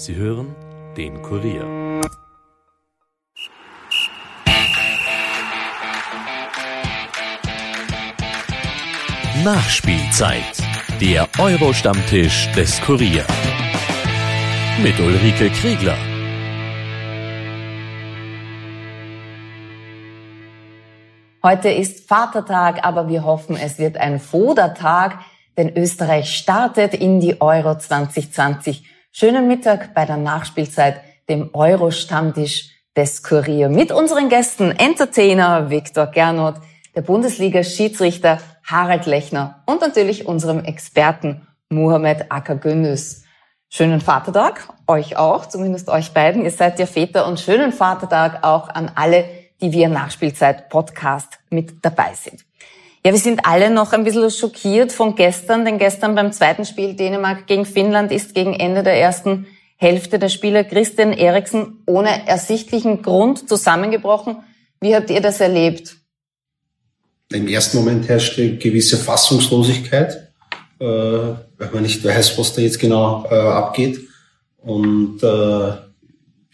Sie hören den Kurier. Nachspielzeit. Der Euro-Stammtisch des Kurier. Mit Ulrike Kriegler. Heute ist Vatertag, aber wir hoffen, es wird ein Fodertag, denn Österreich startet in die Euro 2020. Schönen Mittag bei der Nachspielzeit, dem Euro-Stammtisch des Kurier. Mit unseren Gästen Entertainer Viktor Gernot, der Bundesliga-Schiedsrichter Harald Lechner und natürlich unserem Experten Mohamed Akagündüz. Schönen Vatertag, euch auch, zumindest euch beiden. Ihr seid ja Väter und schönen Vatertag auch an alle, die wir Nachspielzeit Podcast mit dabei sind. Ja, wir sind alle noch ein bisschen schockiert von gestern, denn gestern beim zweiten Spiel Dänemark gegen Finnland ist gegen Ende der ersten Hälfte der Spieler Christian Eriksen ohne ersichtlichen Grund zusammengebrochen. Wie habt ihr das erlebt? Im ersten Moment herrschte gewisse Fassungslosigkeit, äh, weil man nicht weiß, was da jetzt genau äh, abgeht. Und äh,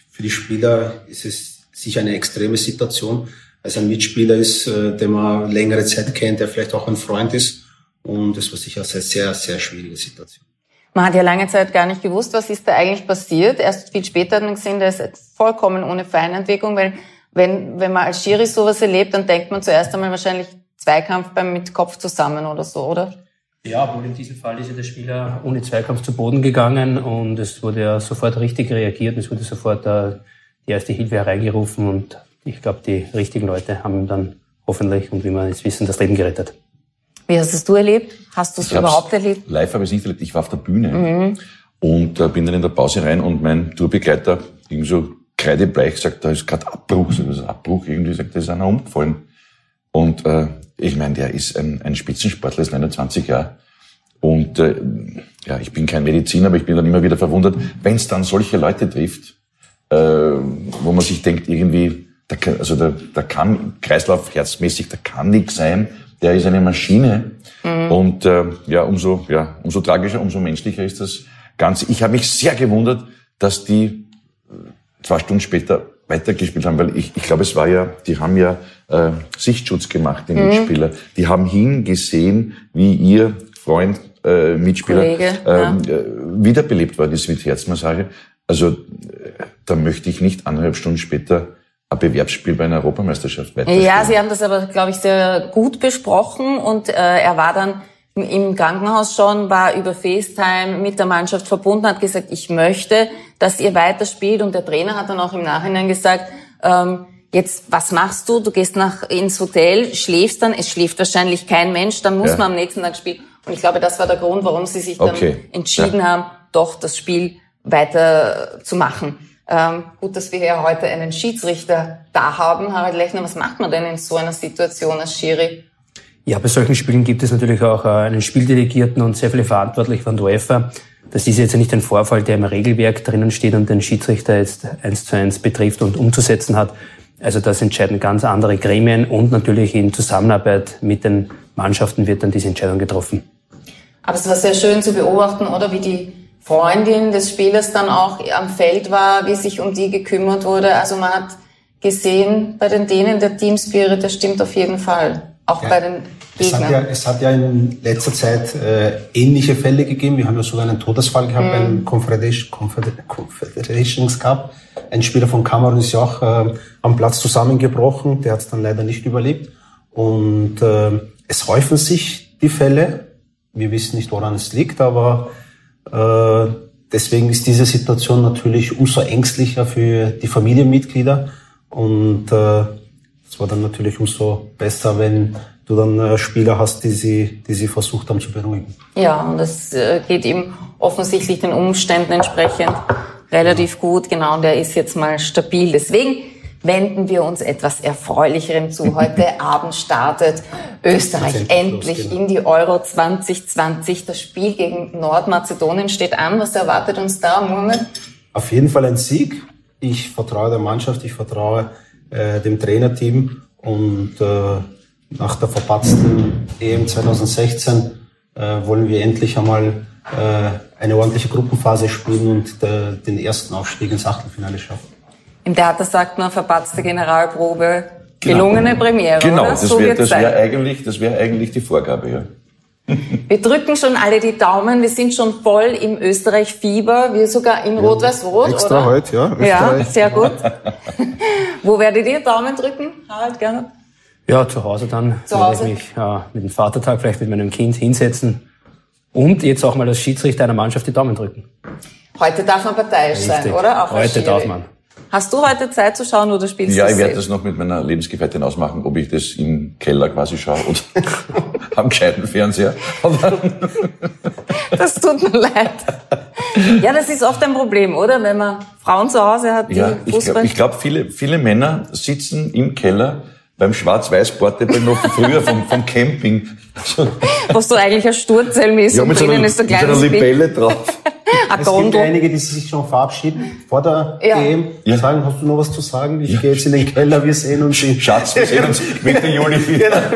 für die Spieler ist es sicher eine extreme Situation, als ein Mitspieler ist, äh, den man längere Zeit kennt, der vielleicht auch ein Freund ist. Und das war sicher eine sehr, sehr schwierige Situation. Man hat ja lange Zeit gar nicht gewusst, was ist da eigentlich passiert. Erst viel später hat man gesehen, der ist vollkommen ohne Feinentwicklung, weil wenn, wenn man als Schiri sowas erlebt, dann denkt man zuerst einmal wahrscheinlich, Zweikampf beim mit Kopf zusammen oder so, oder? Ja, obwohl in diesem Fall ist ja der Spieler ohne Zweikampf zu Boden gegangen und es wurde ja sofort richtig reagiert, es wurde sofort äh, die erste Hilfe hereingerufen und ich glaube, die richtigen Leute haben ihm dann hoffentlich und wie wir jetzt wissen, das Leben gerettet. Wie hast es du erlebt? Hast du es überhaupt erlebt? Live habe ich es nicht erlebt. Ich war auf der Bühne mhm. und äh, bin dann in der Pause rein und mein Tourbegleiter irgendwie so kreidebleich sagt, da ist gerade Abbruch. So, das ist Abbruch irgendwie, sagt, da ist einer umgefallen. Und äh, ich meine, der ist ein, ein Spitzensportler, ist 29 Jahre. Und äh, ja, ich bin kein Mediziner, aber ich bin dann immer wieder verwundert, wenn es dann solche Leute trifft, äh, wo man sich denkt, irgendwie, da kann, also da, da kann Kreislauf herzmäßig, da kann nichts sein, der ist eine Maschine. Mhm. Und äh, ja, umso, ja, umso tragischer, umso menschlicher ist das Ganze. Ich habe mich sehr gewundert, dass die zwei Stunden später weitergespielt haben, weil ich, ich glaube, es war ja, die haben ja äh, Sichtschutz gemacht, die mhm. Mitspieler. Die haben hingesehen, wie ihr Freund, äh, Mitspieler Kollege, ähm, ja. äh, wiederbelebt worden ist mit Herzmassage. Also äh, da möchte ich nicht anderthalb Stunden später Bewerbsspiel bei einer Europameisterschaft weiterspielen. Ja, Sie haben das aber, glaube ich, sehr gut besprochen und äh, er war dann im Krankenhaus schon, war über FaceTime mit der Mannschaft verbunden, hat gesagt, ich möchte, dass ihr weiterspielt. Und der Trainer hat dann auch im Nachhinein gesagt, ähm, jetzt, was machst du? Du gehst nach ins Hotel, schläfst dann, es schläft wahrscheinlich kein Mensch, dann muss ja. man am nächsten Tag spielen. Und ich glaube, das war der Grund, warum sie sich dann okay. entschieden ja. haben, doch das Spiel weiter zu machen. Ähm, gut, dass wir hier heute einen Schiedsrichter da haben. Harald Lechner, was macht man denn in so einer Situation als Schiri? Ja, bei solchen Spielen gibt es natürlich auch äh, einen Spieldelegierten und sehr viele Verantwortliche von der UEFA. Das ist jetzt nicht ein Vorfall, der im Regelwerk drinnen steht und den Schiedsrichter jetzt eins zu eins betrifft und umzusetzen hat. Also das entscheiden ganz andere Gremien und natürlich in Zusammenarbeit mit den Mannschaften wird dann diese Entscheidung getroffen. Aber es war sehr schön zu beobachten, oder wie die Freundin des Spielers dann auch am Feld war, wie sich um die gekümmert wurde. Also man hat gesehen, bei den Dänen der Team Spirit, der stimmt auf jeden Fall. Auch ja. bei den es hat, ja, es hat ja in letzter Zeit äh, ähnliche Fälle gegeben. Wir haben ja sogar einen Todesfall gehabt mhm. beim Confederation, Confederations Cup. Ein Spieler von Kamerun ist ja auch äh, am Platz zusammengebrochen. Der hat es dann leider nicht überlebt. Und äh, es häufen sich die Fälle. Wir wissen nicht, woran es liegt, aber äh, deswegen ist diese Situation natürlich umso ängstlicher für die Familienmitglieder. Und äh, es war dann natürlich umso besser, wenn du dann äh, Spieler hast, die sie, die sie versucht haben zu beruhigen. Ja, und das geht ihm offensichtlich den Umständen entsprechend relativ gut. Genau, und der ist jetzt mal stabil. Deswegen wenden wir uns etwas Erfreulicherem zu. Heute Abend startet Österreich endlich genau. in die Euro 2020. Das Spiel gegen Nordmazedonien steht an. Was erwartet uns da, Mohamed? Auf jeden Fall ein Sieg. Ich vertraue der Mannschaft, ich vertraue äh, dem Trainerteam und äh, nach der verpatzten EM 2016 äh, wollen wir endlich einmal äh, eine ordentliche Gruppenphase spielen und der, den ersten Aufstieg ins Achtelfinale schaffen. Im Theater sagt man verpatzte Generalprobe, gelungene genau. Premiere. Genau, oder? das so wäre wär eigentlich, das wäre eigentlich die Vorgabe, ja. Wir drücken schon alle die Daumen. Wir sind schon voll im Österreich-Fieber. Wir sogar in Rot-Weiß-Rot, Extra oder? heute, ja. Österreich. Ja, sehr gut. Wo werdet ihr Daumen drücken, Harald, gerne? Ja, zu Hause dann. Zu Hause? Werde ich mich äh, mit dem Vatertag vielleicht mit meinem Kind hinsetzen und jetzt auch mal als Schiedsrichter einer Mannschaft die Daumen drücken. Heute darf man parteiisch Richtig. sein, oder? Auch heute darf man. Hast du heute Zeit zu schauen oder spielst du Ja, ich werde das noch mit meiner Lebensgefährtin ausmachen, ob ich das im Keller quasi schaue oder am gescheiten Fernseher. das tut mir leid. Ja, das ist oft ein Problem, oder? Wenn man Frauen zu Hause hat, die ja, Fußball... Ich glaube, glaub, viele, viele Männer sitzen im Keller beim Schwarz-Weiß-Portable noch früher vom, vom Camping. Was du eigentlich ein Sturzelm ist ja, und drinnen so ist ein kleines so eine Libelle drauf. es gibt einige, die sich schon verabschieden vor der ja. EM. Ja. Sagen, hast du noch was zu sagen? Ich ja. gehe jetzt in den Keller, wir sehen uns. Schatz, wir sehen uns Mitte Juli wieder.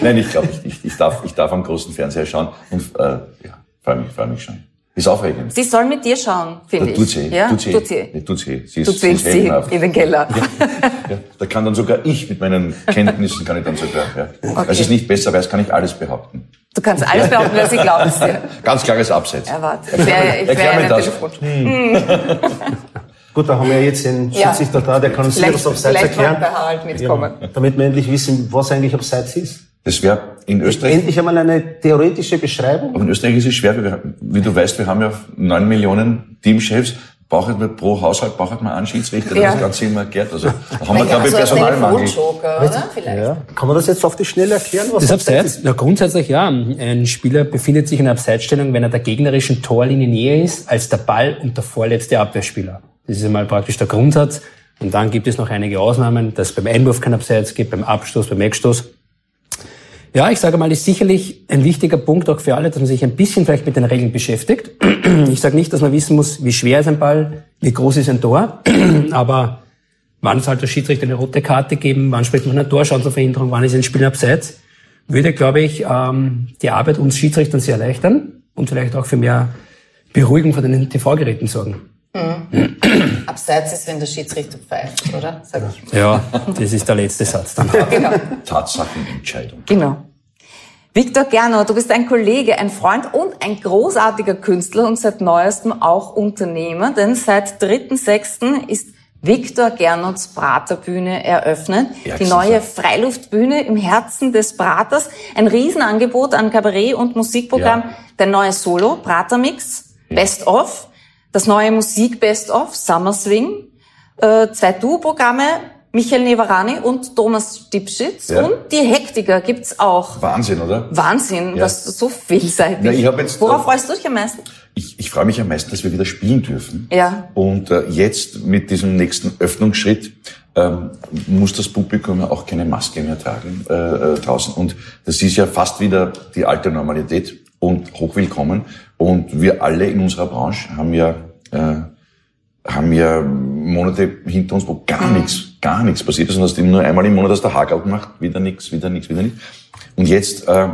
Nein, ich glaube nicht. Ich, ich, darf, ich darf am großen Fernseher schauen und äh, ja, freue mich, freue mich schon. Ist aufregend. Sie soll mit dir schauen, finde ich. Tut sie. Ja? Tut sie. Tut sie. Nee, tut sie. Sie ist, du zwingst sie, sie in den Keller. Ja, ja, da kann dann sogar ich mit meinen Kenntnissen, kann ich dann sogar, ja. Okay. Als es nicht besser weiß, kann ich alles behaupten. Du kannst alles behaupten, sie glaubt es dir. Ganz klares Abseits. Ja, warte. Ich wäre ich wär mir das. Hm. Gut, da haben wir jetzt den Schiedsrichter da, der kann uns hier das Abseits erklären. Bei Harald mitkommen. Ja, damit wir endlich wissen, was eigentlich Abseits ist. Das wäre in Österreich. Endlich einmal eine theoretische Beschreibung. Aber in Österreich ist es schwer, wie, wie du weißt, wir haben ja neun Millionen Teamchefs. Braucht man pro Haushalt braucht man einen Schiedsrichter, der ja. das Ganze immer erklärt. Also da haben wir, glaube ich, so Personalmangel. Oder? Vielleicht. Ja. Kann man das jetzt auf die Schnelle erklären? Was das Abseits? Na, grundsätzlich ja. Ein Spieler befindet sich in einer Abseitsstellung, wenn er der gegnerischen Torlinie näher ist als der Ball und der vorletzte Abwehrspieler. Das ist einmal praktisch der Grundsatz. Und dann gibt es noch einige Ausnahmen, dass es beim Einwurf kein Abseits gibt, beim Abstoß, beim Eckstoß. Ja, ich sage mal, ist sicherlich ein wichtiger Punkt auch für alle, dass man sich ein bisschen vielleicht mit den Regeln beschäftigt. Ich sage nicht, dass man wissen muss, wie schwer ist ein Ball, wie groß ist ein Tor, aber wann soll der Schiedsrichter eine rote Karte geben, wann spricht man eine Torschancenverhinderung, wann ist ein Spiel abseits, würde, glaube ich, ähm, die Arbeit uns Schiedsrichtern sehr erleichtern und vielleicht auch für mehr Beruhigung von den TV-Geräten sorgen. Mhm. Abseits ist, wenn der Schiedsrichter pfeift, oder? Sag ich. Ja, das ist der letzte Satz dann. genau. Tatsachenentscheidung. Genau. Viktor Gernot, du bist ein Kollege, ein Freund und ein großartiger Künstler und seit neuestem auch Unternehmer, denn seit 3.6. ist Viktor Gernots Praterbühne eröffnet. Ja, die neue Freiluftbühne im Herzen des Praters. Ein Riesenangebot an Kabarett- und Musikprogramm. Ja. Der neue Solo, Pratermix, Best of das neue Musik Best of, Summer Swing, äh, zwei Duo-Programme, Michael Nevarani und Thomas Dipschitz ja. und die Hektiker gibt's auch. Wahnsinn, oder? Wahnsinn, ja. was so vielseitig. Ja, ich jetzt, Worauf äh, freust du dich am meisten? Ich, ich freue mich am meisten, dass wir wieder spielen dürfen. Ja. Und äh, jetzt mit diesem nächsten Öffnungsschritt ähm, muss das Publikum ja auch keine Maske mehr tragen äh, äh, draußen. Und das ist ja fast wieder die alte Normalität und hochwillkommen. Und wir alle in unserer Branche haben ja, äh, haben ja Monate hinter uns, wo gar mhm. nichts, gar nichts passiert ist. Und hast nur einmal im Monat dass der Hagel gemacht, wieder nichts, wieder nichts, wieder nichts. Und jetzt äh,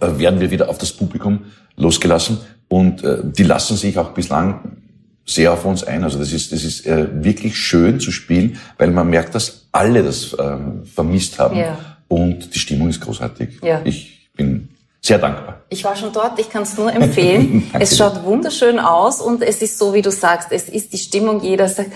werden wir wieder auf das Publikum losgelassen. Und äh, die lassen sich auch bislang sehr auf uns ein. Also das ist, das ist äh, wirklich schön zu spielen, weil man merkt, dass alle das äh, vermisst haben. Ja. Und die Stimmung ist großartig. Ja. Ich bin sehr dankbar. Ich war schon dort, ich kann es nur empfehlen. es schaut wunderschön aus und es ist so, wie du sagst, es ist die Stimmung, jeder sagt,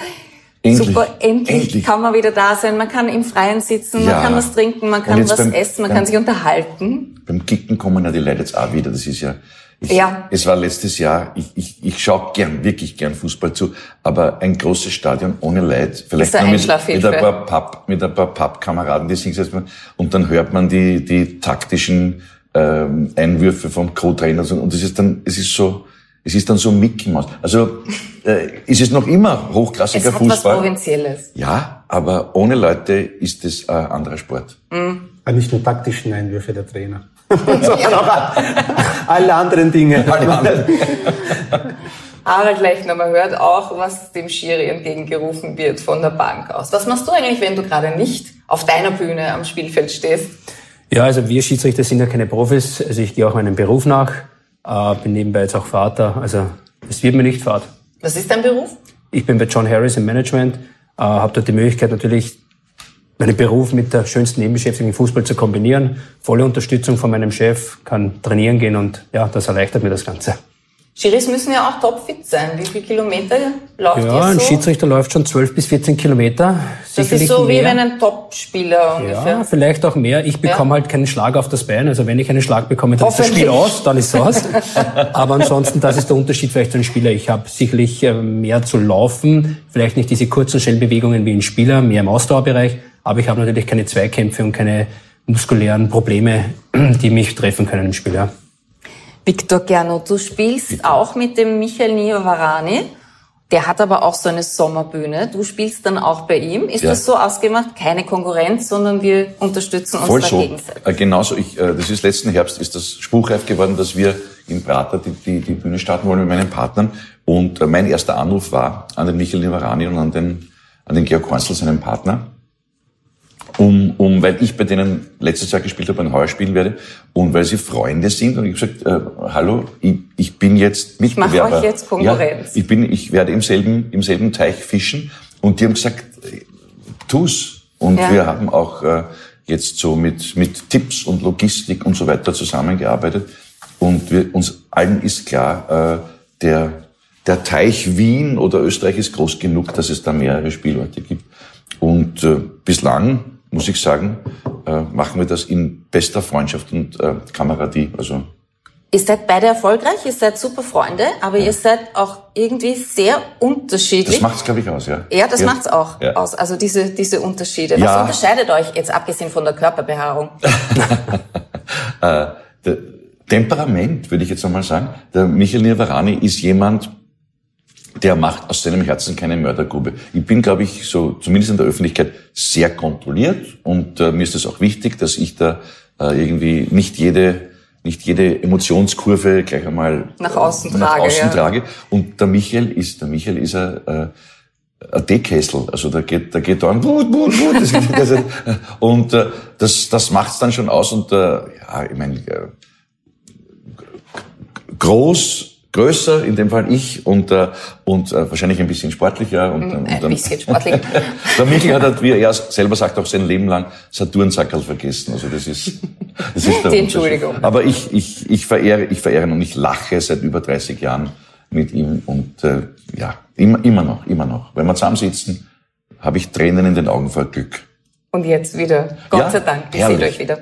Endlich, Super, endlich, endlich, kann man wieder da sein. Man kann im Freien sitzen, ja. man kann was trinken, man kann was beim, essen, man beim, kann sich unterhalten. Beim Kicken kommen ja die Leute jetzt auch wieder. Das ist ja, ich, ja. Es war letztes Jahr, ich, ich, ich schaue gern, wirklich gern Fußball zu, aber ein großes Stadion ohne Leid, vielleicht nur mit, mit, ein paar mit ein paar Pappkameraden, die sich setzen und dann hört man die, die taktischen ähm, Einwürfe vom Co-Trainer und es ist dann, es ist so, es ist dann so Mickey Mouse. Also äh, ist es noch immer hochklassiger es hat Fußball. Was Provinzielles. Ja, aber ohne Leute ist es ein anderer Sport. Mhm. Nicht nur taktischen Einwürfe der Trainer, sondern auch alle anderen Dinge. Alle anderen. Harald Lechner, man hört auch, was dem Schiri entgegengerufen wird von der Bank aus. Was machst du eigentlich, wenn du gerade nicht auf deiner Bühne am Spielfeld stehst? Ja, also wir Schiedsrichter sind ja keine Profis. Also ich gehe auch meinem Beruf nach. äh, bin nebenbei jetzt auch Vater. Also es wird mir nicht fad. Was ist dein Beruf? Ich bin bei John Harris im Management, äh, habe dort die Möglichkeit natürlich meinen Beruf mit der schönsten Nebenbeschäftigung im Fußball zu kombinieren. Volle Unterstützung von meinem Chef, kann trainieren gehen und ja, das erleichtert mir das Ganze. Schiris müssen ja auch topfit sein. Wie viele Kilometer läuft Ja, ihr ein so? Schiedsrichter läuft schon 12 bis 14 Kilometer. das Sicherlich ist so wie mehr. wenn ein Topspieler ungefähr. Ja, vielleicht auch mehr. Ich bekomme halt keinen Schlag auf das Bein. Also wenn ich einen Schlag bekomme, dann ist das Spiel aus, dann ist es aus. Aber ansonsten, das ist der Unterschied vielleicht zu einem Spieler. Ich habe sicherlich äh, mehr zu laufen, vielleicht nicht diese kurzen Schnellbewegungen wie ein Spieler, mehr im Ausdauerbereich. Aber ich habe natürlich keine Zweikämpfe und keine muskulären Probleme, die mich treffen können im Spiel. Ja. Victor Gernot, du spielst auch mit dem Michael Niavarani. Der hat aber auch so eine Sommerbühne. Du spielst dann auch bei ihm. Ist Ja. das so ausgemacht? Keine Konkurrenz, sondern wir unterstützen uns Voll so. gegenseitig. Äh, genauso. Ich, äh, das ist letzten Herbst ist das spruchreif geworden, dass wir in Prater die, die, die Bühne starten wollen mit meinen Partnern. Und äh, mein erster Anruf war an den Michael Nivarani und an den, an den Georg Hornsel, seinen Partner. Um, um, weil ich bei denen letztes Jahr gespielt habe und heuer spielen werde und weil sie Freunde sind und ich habe gesagt, äh, hallo, ich, ich bin jetzt mach Mitbewerber. euch jetzt Konkurrenz. Ja, ich bin, ich werde im selben, im selben Teich fischen und die haben gesagt, tu's. Und Ja. wir haben auch äh, jetzt so mit, mit Tipps und Logistik und so weiter zusammengearbeitet. Und wir, uns allen ist klar, äh, der, der Teich Wien oder Österreich ist groß genug, dass es da mehrere Spielorte gibt. Und äh, bislang, muss ich sagen, äh, machen wir das in bester Freundschaft und äh, Kameradie. Also Ihr seid beide erfolgreich, ihr seid super Freunde, aber ihr seid auch irgendwie sehr unterschiedlich. das macht's, glaube ich, aus, ja. ja, das macht's auch Ja. aus. Also diese, diese Unterschiede. Ja. Was unterscheidet euch jetzt abgesehen von der Körperbehaarung? äh, der Temperament, würde ich jetzt einmal sagen. Der Michael Niavarani ist jemand, der macht aus seinem Herzen keine Mördergrube. Ich bin, glaube ich, so zumindest in der Öffentlichkeit sehr kontrolliert und äh, mir ist es auch wichtig, dass ich da äh, irgendwie nicht jede nicht jede Emotionskurve gleich einmal Nach außen äh, nach trage, außen ja. trage. Und der Michael ist der Michael ist ein, äh, ein Teekessel. Also da geht, da geht dann wut. Das, das, und äh, das, das macht's dann schon aus. Und äh, ja, ich meine, äh, groß, größer, in dem Fall ich, und, äh, und äh, wahrscheinlich ein bisschen sportlicher. Und, und Ein bisschen sportlich. der Michael hat, halt, wie er selber sagt, auch sein Leben lang Saturnsackerl vergessen. Also das ist, das ist der Die. Entschuldigung. Aber ich, ich, ich verehre, ich verehre ihn und ich lache seit über 30 Jahren mit ihm und äh, ja, immer, immer noch, immer noch. Wenn wir zusammensitzen, habe ich Tränen in den Augen vor Glück. Und jetzt wieder. Gott Ja, sei Dank, herrlich. seht euch wieder.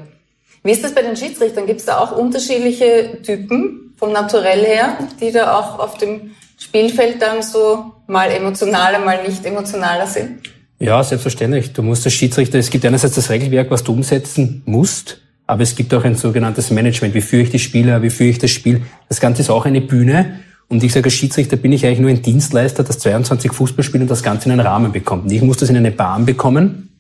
Wie ist das bei den Schiedsrichtern? Gibt es da auch unterschiedliche Typen vom Naturell her, die da auch auf dem Spielfeld dann so mal emotionaler, mal nicht emotionaler sind? Ja, selbstverständlich. Du musst als Schiedsrichter, es gibt einerseits das Regelwerk, was du umsetzen musst, aber es gibt auch ein sogenanntes Management. Wie führe ich die Spieler, wie führe ich das Spiel? Das Ganze ist auch eine Bühne. Und ich sage, als Schiedsrichter bin ich eigentlich nur ein Dienstleister, das 22 Fußballspiele und das Ganze in einen Rahmen bekommt. Und ich muss das in eine Bahn bekommen,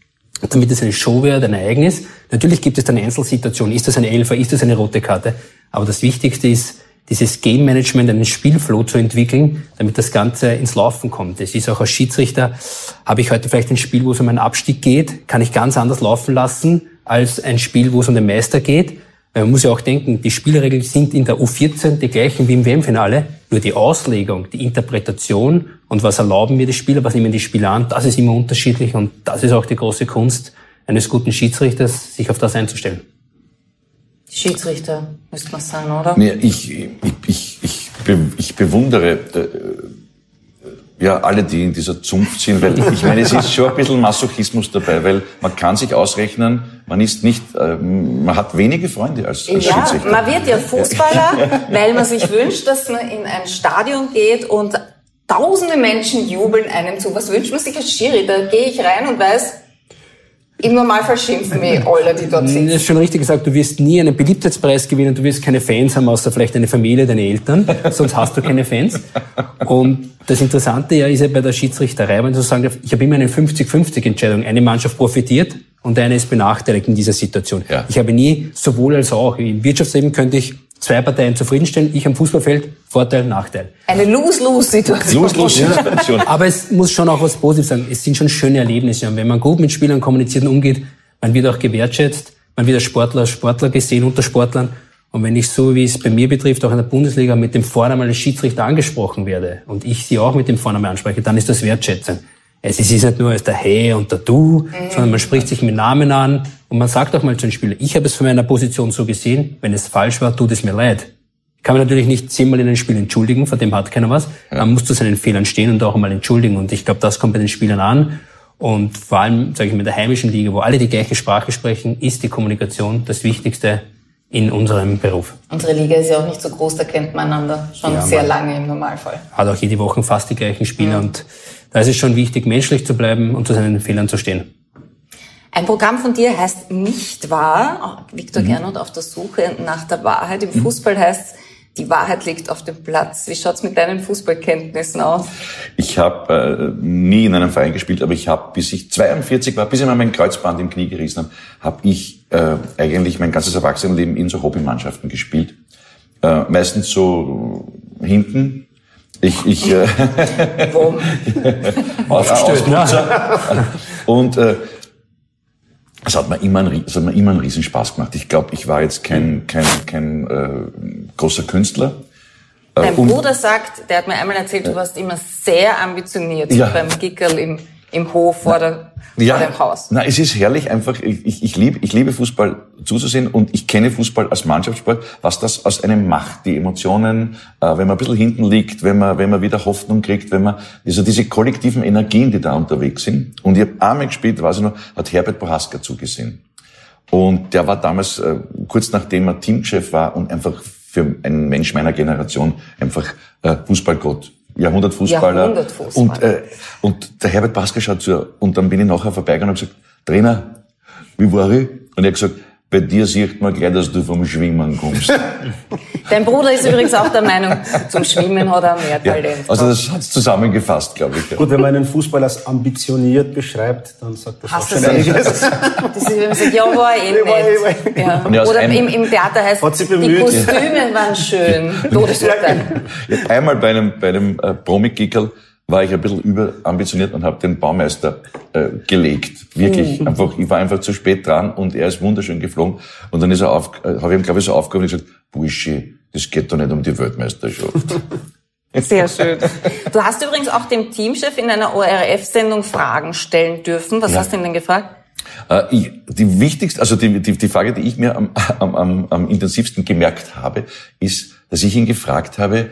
damit es eine Show wird, ein Ereignis. Natürlich gibt es dann Einzelsituationen. Ist das eine Elfer? Ist das eine rote Karte? Aber das Wichtigste ist, dieses Game Management, einen Spielflow zu entwickeln, damit das Ganze ins Laufen kommt. Es ist auch als Schiedsrichter, habe ich heute vielleicht ein Spiel, wo es um einen Abstieg geht, kann ich ganz anders laufen lassen als ein Spiel, wo es um den Meister geht. Weil Man muss ja auch denken, die Spielregeln sind in der U14 die gleichen wie im WM-Finale, nur die Auslegung, die Interpretation und was erlauben mir die Spieler, was nehmen die Spieler an, das ist immer unterschiedlich und das ist auch die große Kunst eines guten Schiedsrichters, sich auf das einzustellen. Schiedsrichter, müsste man sagen, oder? Nee, ich, ich, ich, ich, ich bewundere äh, ja alle, die in dieser Zunft sind, weil ich meine, es ist schon ein bisschen Masochismus dabei, weil man kann sich ausrechnen, man ist nicht, äh, man hat wenige Freunde als, als Ja, Schiedsrichter. man wird ja Fußballer, weil man sich wünscht, dass man in ein Stadion geht und tausende Menschen jubeln einem zu. Was wünscht man sich als Schiri? Da gehe ich rein und weiß, im Normalfall schimpfen mich alle, die dort Das sitzen. ist schon richtig gesagt, du wirst nie einen Beliebtheitspreis gewinnen, du wirst keine Fans haben, außer vielleicht deine Familie, deine Eltern, sonst hast du keine Fans. Und das Interessante ja ist ja bei der Schiedsrichterei, wenn du sagen darf, ich habe immer eine 50-50-Entscheidung. Eine Mannschaft profitiert und eine ist benachteiligt in dieser Situation. Ja. Ich habe nie sowohl als auch. Im Wirtschaftsleben könnte ich zwei Parteien zufriedenstellen, ich am Fußballfeld, Vorteil, Nachteil. Eine Lose-Lose-Situation. Los, los, Situation. Aber es muss schon auch was Positives sein. Es sind schon schöne Erlebnisse. Und wenn man gut mit Spielern kommuniziert und umgeht, man wird auch gewertschätzt, man wird als Sportler, als Sportler gesehen unter Sportlern. Und wenn ich so, wie es bei mir betrifft, auch in der Bundesliga mit dem Vornamen als Schiedsrichter angesprochen werde und ich sie auch mit dem Vornamen anspreche, dann ist das Wertschätzen. Es ist nicht nur als der Hey und der Du, mhm. sondern man spricht sich mit Namen an und man sagt auch mal zu den Spielern, ich habe es von meiner Position so gesehen, wenn es falsch war, tut es mir leid. Kann man natürlich nicht zehnmal in einem Spiel entschuldigen, vor dem hat keiner was. Man muss zu seinen Fehlern stehen und auch einmal entschuldigen. Und ich glaube, das kommt bei den Spielern an. Und vor allem, sage ich mal, in der heimischen Liga, wo alle die gleiche Sprache sprechen, ist die Kommunikation das Wichtigste in unserem Beruf. Unsere Liga ist ja auch nicht so groß, da kennt man einander schon ja, sehr lange im Normalfall. Hat auch jede Woche fast die gleichen Spieler mhm. und da ist es schon wichtig, menschlich zu bleiben und zu seinen Fehlern zu stehen. Ein Programm von dir heißt Nicht wahr. Viktor mhm. Gernot auf der Suche nach der Wahrheit. Im mhm. Fußball heißt die Wahrheit liegt auf dem Platz. Wie schaut's mit deinen Fußballkenntnissen aus? Ich habe äh, nie in einem Verein gespielt, aber ich habe, bis ich 42 war, bis ich mal mein Kreuzband im Knie gerissen habe, habe ich äh, eigentlich mein ganzes Erwachsenenleben in so Hobbymannschaften gespielt. Äh, meistens so hinten. Ich, ich äh, Aufgestellt, ne? Und äh, es hat mir immer einen, es hat mir immer einen Riesenspaß gemacht. Ich glaube, ich war jetzt kein, kein, kein äh, großer Künstler. Äh, Dein Bruder sagt, der hat mir einmal erzählt, du warst immer sehr ambitioniert ja. beim Gickerl im im Hof vor, der, ja, vor dem Haus. Na, es ist herrlich einfach. Ich, ich, liebe, ich liebe Fußball zuzusehen und ich kenne Fußball als Mannschaftssport, was das aus einem macht. Die Emotionen, äh, wenn man ein bisschen hinten liegt, wenn man, wenn man wieder Hoffnung kriegt, wenn man, also diese kollektiven Energien, die da unterwegs sind. Und ich habe einmal gespielt, weiß ich noch, hat Herbert Bohaska zugesehen. Und der war damals, äh, kurz nachdem er Teamchef war und einfach für einen Mensch meiner Generation einfach äh, Fußballgott Jahrhundertfußballer. Jahrhundertfußballer. Und, äh, und der Herbert Basker schaut zu, und dann bin ich nachher vorbeigegangen und habe gesagt, Trainer, wie war ich? Und er hat gesagt, bei dir sieht man gleich, dass du vom Schwimmen kommst. Dein Bruder ist übrigens auch der Meinung, zum Schwimmen hat er mehr Talent. Ja, also das hat's zusammengefasst, glaube ich. Ja. Gut, wenn man einen Fußballer als ambitioniert beschreibt, dann sagt das Hast auch schon einiges. Das ist, wenn man sagt, ja, war eh nicht. Ja. Ja. Oder im, im Theater heißt, die Kostüme waren schön. Todesurteil. Einmal bei einem, bei einem äh, Promi-Gickel war ich ein bisschen überambitioniert und habe den Baumeister äh, gelegt. Wirklich, mhm. einfach, ich war einfach zu spät dran und er ist wunderschön geflogen. Und dann ist er auf, äh, habe ich ihm, glaube ich, so aufgehoben und gesagt, Bursche, das geht doch nicht um die Weltmeisterschaft. Sehr schön. Du hast übrigens auch dem Teamchef in einer ORF-Sendung Fragen stellen dürfen. Was ja. hast du ihn denn gefragt? Äh, ich, die wichtigste, also die, die, die Frage, die ich mir am, am, am, am intensivsten gemerkt habe, ist, dass ich ihn gefragt habe,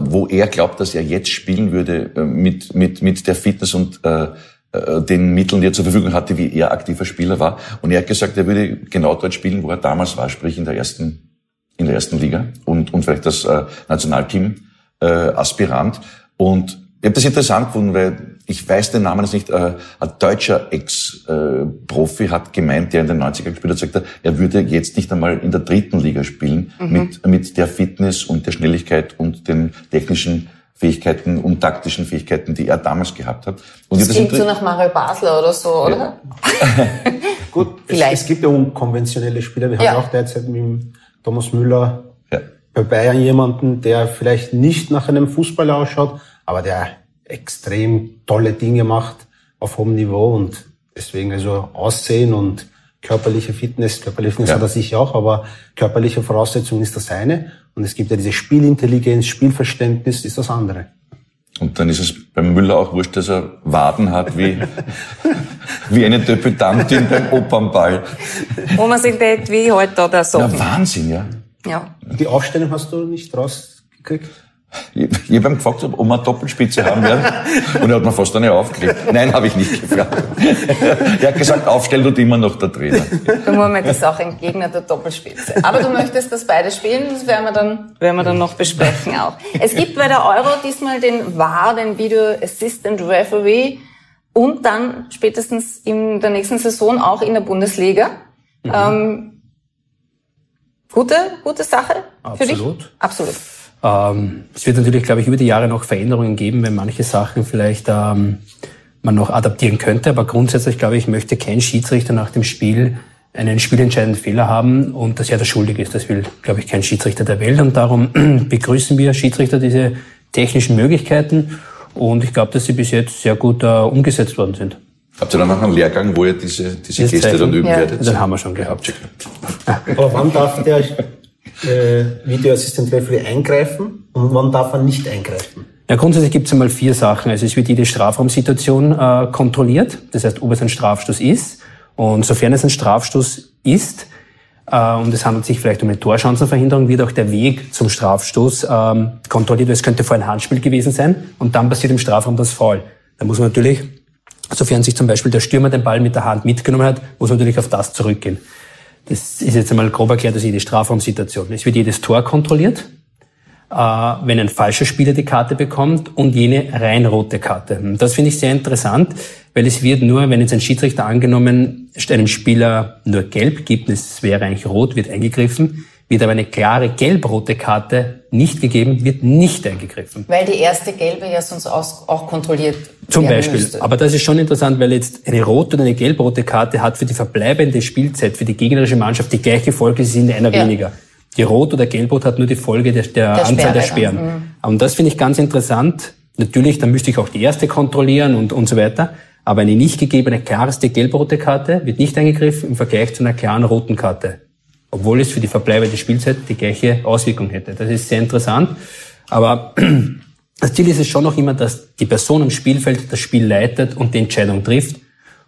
wo er glaubt, dass er jetzt spielen würde äh, mit, mit, mit der Fitness und äh, äh, den Mitteln, die er zur Verfügung hatte, wie er aktiver Spieler war. Und er hat gesagt, er würde genau dort spielen, wo er damals war, sprich in der ersten, in der ersten Liga und, und vielleicht das äh, Nationalteam äh, Aspirant. Und ich habe das interessant gefunden, weil ich weiß den Namen jetzt nicht, äh, ein deutscher Ex-Profi hat gemeint, der in den 90er gespielt hat, sagt er, würde jetzt nicht einmal in der dritten Liga spielen, mhm. mit, mit der Fitness und der Schnelligkeit und den technischen Fähigkeiten und taktischen Fähigkeiten, die er damals gehabt hat. Und das klingt so nach Mario Basler oder so, oder? Ja. Gut, Vielleicht. Es, es, gibt ja unkonventionelle Spieler. Wir ja. haben auch derzeit mit Thomas Müller ja. bei Bayern jemanden, der vielleicht nicht nach einem Fußballer ausschaut, aber der extrem tolle Dinge macht auf hohem Niveau und deswegen also Aussehen und körperliche Fitness, körperliche Fitness ja. hat er sicher auch, aber körperliche Voraussetzung ist das eine und es gibt ja diese Spielintelligenz, Spielverständnis ist das andere. Und dann ist es beim Müller auch wurscht, dass er Waden hat wie, wie eine Debütantin beim Opernball. Wo man sich denkt, wie heute da der Socken. Ja, Wahnsinn, ja. ja. Die Aufstellung hast du nicht rausgekriegt? Ich, ich habe gefragt, ob wir eine Doppelspitze haben werden. Und er hat mir fast eine aufgelegt. Nein, habe ich nicht gefragt. er hat gesagt, aufstellen tut immer noch der Trainer. Der Mohamed ist auch ein Gegner der Doppelspitze. Aber du möchtest, dass beide spielen, das werden wir dann, werden wir dann noch besprechen auch. Es gibt bei der Euro diesmal den VAR, den Video Assistant Referee, und dann spätestens in der nächsten Saison auch in der Bundesliga. Mhm. Ähm, gute, gute Sache für Absolut. dich? Absolut. Ähm, es wird natürlich, glaube ich, über die Jahre noch Veränderungen geben, wenn manche Sachen vielleicht ähm, man noch adaptieren könnte. Aber grundsätzlich, glaube ich, möchte kein Schiedsrichter nach dem Spiel einen spielentscheidenden Fehler haben und dass er der schuldig ist. Das will, glaube ich, kein Schiedsrichter der Welt. Und darum begrüßen wir Schiedsrichter diese technischen Möglichkeiten. Und ich glaube, dass sie bis jetzt sehr gut äh, umgesetzt worden sind. Habt ihr dann noch einen Lehrgang, wo ihr diese, diese Geste dann üben ja. werdet? Den haben wir schon gehabt. Aber wann darf der äh, Video Assistant Referee eingreifen und wann darf er nicht eingreifen? Ja, grundsätzlich gibt es einmal vier Sachen. Also es wird jede Strafraumsituation äh, kontrolliert, das heißt, ob es ein Strafstoß ist. Und sofern es ein Strafstoß ist, äh, und es handelt sich vielleicht um eine Torchancenverhinderung, wird auch der Weg zum Strafstoß ähm, kontrolliert. Es könnte vorher ein Handspiel gewesen sein und dann passiert im Strafraum das Foul. Da muss man natürlich, sofern sich zum Beispiel der Stürmer den Ball mit der Hand mitgenommen hat, muss man natürlich auf das zurückgehen. Das ist jetzt einmal grob erklärt, also jede Strafraumsituation. Es wird jedes Tor kontrolliert, äh, wenn ein falscher Spieler die Karte bekommt und jene rein rote Karte. Das finde ich sehr interessant, weil es wird nur, wenn jetzt ein Schiedsrichter angenommen einem Spieler nur gelb gibt, es wäre eigentlich rot, wird eingegriffen, wird aber eine klare gelb-rote Karte nicht gegeben, wird nicht eingegriffen. Weil die erste gelbe ja sonst auch kontrolliert Zum Beispiel. Müsste. Aber das ist schon interessant, weil jetzt eine rote oder eine gelb-rote Karte hat für die verbleibende Spielzeit, für die gegnerische Mannschaft die gleiche Folge, sie sind einer ja. weniger. Die Rot- oder Gelbrot hat nur die Folge der, der, der Anzahl der Sperren. Mhm. Und das finde ich ganz interessant. Natürlich, dann müsste ich auch die erste kontrollieren und, und so weiter. Aber eine nicht gegebene klarste gelb-rote Karte wird nicht eingegriffen im Vergleich zu einer klaren roten Karte. Obwohl es für die verbleibende Spielzeit die gleiche Auswirkung hätte. Das ist sehr interessant. Aber das Ziel ist es schon noch immer, dass die Person am Spielfeld das Spiel leitet und die Entscheidung trifft.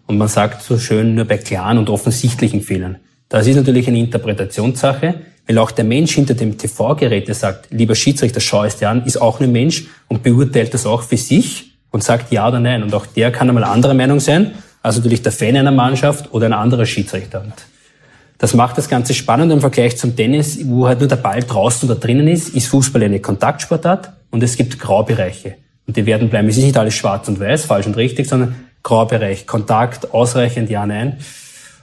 Und man sagt so schön nur bei klaren und offensichtlichen Fehlern. Das ist natürlich eine Interpretationssache, weil auch der Mensch hinter dem TV-Gerät, der sagt, lieber Schiedsrichter, schau es dir an, ist auch ein Mensch und beurteilt das auch für sich und sagt ja oder nein. Und auch der kann einmal anderer Meinung sein, als natürlich der Fan einer Mannschaft oder ein anderer Schiedsrichter. Und das macht das Ganze spannend im Vergleich zum Tennis, wo halt nur der Ball draußen oder drinnen ist, ist Fußball eine Kontaktsportart und es gibt Graubereiche. Und die werden bleiben. Es ist nicht alles schwarz und weiß, falsch und richtig, sondern Graubereich, Kontakt, ausreichend, ja, nein.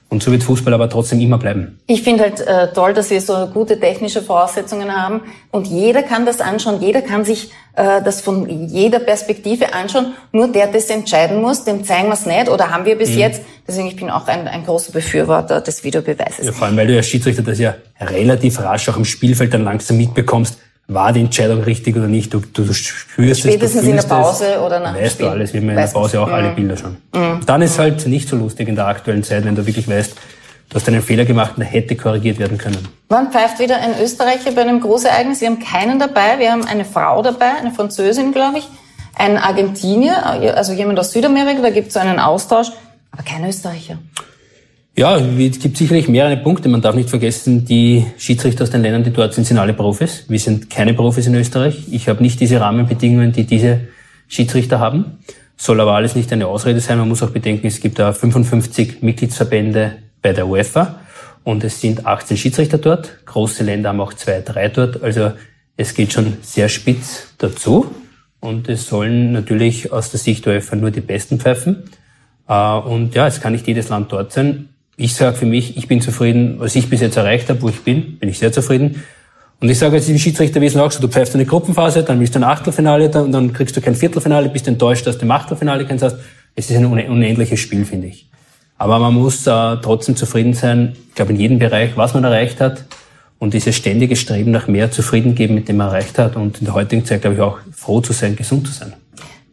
Und so wird Fußball aber trotzdem immer bleiben. Ich finde halt äh, toll, dass wir so gute technische Voraussetzungen haben und jeder kann das anschauen, jeder kann sich äh, das von jeder Perspektive anschauen. Nur der das entscheiden muss, dem zeigen wir es nicht oder haben wir bis mhm. jetzt. Deswegen ich bin auch ein, ein großer Befürworter des Videobeweises. Ja, vor allem, weil du als Schiedsrichter das ja relativ rasch auch im Spielfeld dann langsam mitbekommst, war die Entscheidung richtig oder nicht. Du, du, du spürst Spätestens es, du in der Pause es, oder nach Weißt Spiel. du alles, wie man in der Pause auch mhm. alle Bilder schon. Mhm. Dann ist halt nicht so lustig in der aktuellen Zeit, wenn du wirklich weißt, du hast einen Fehler gemacht und der hätte korrigiert werden können. Wann pfeift wieder ein Österreicher bei einem Großereignis? Wir haben keinen dabei. Wir haben eine Frau dabei, eine Französin, glaube ich, ein Argentinier, also jemand aus Südamerika, da gibt es so einen Austausch, aber kein Österreicher. Ja, es gibt sicherlich mehrere Punkte. Man darf nicht vergessen, die Schiedsrichter aus den Ländern, die dort sind, sind alle Profis. Wir sind keine Profis in Österreich. Ich habe nicht diese Rahmenbedingungen, die diese Schiedsrichter haben. Soll aber alles nicht eine Ausrede sein. Man muss auch bedenken, es gibt da 55 Mitgliedsverbände bei der UEFA und es sind 18 Schiedsrichter dort. Große Länder haben auch zwei, drei dort. Also es geht schon sehr spitz dazu. Und es sollen natürlich aus der Sicht der UEFA nur die Besten pfeifen. Äh, und ja, es kann nicht jedes Land dort sein ich sage für mich, ich bin zufrieden, was ich bis jetzt erreicht habe, wo ich bin, bin ich sehr zufrieden. Und ich sage jetzt im Schiedsrichterwesen auch so, du pfeifst eine Gruppenphase, dann willst du ein Achtelfinale, dann, dann kriegst du kein Viertelfinale, bist enttäuscht, dass du im Achtelfinale keins hast. Es ist ein unendliches Spiel, finde ich. Aber man muss äh, trotzdem zufrieden sein, ich glaube in jedem Bereich, was man erreicht hat. Und dieses ständige Streben nach mehr zufrieden geben, mit dem man erreicht hat. Und in der heutigen Zeit, glaube ich, auch froh zu sein, gesund zu sein.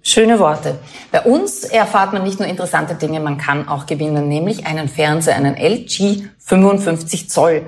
Schöne Worte. Bei uns erfahrt man nicht nur interessante Dinge, man kann auch gewinnen, nämlich einen Fernseher, einen LG 55 Zoll.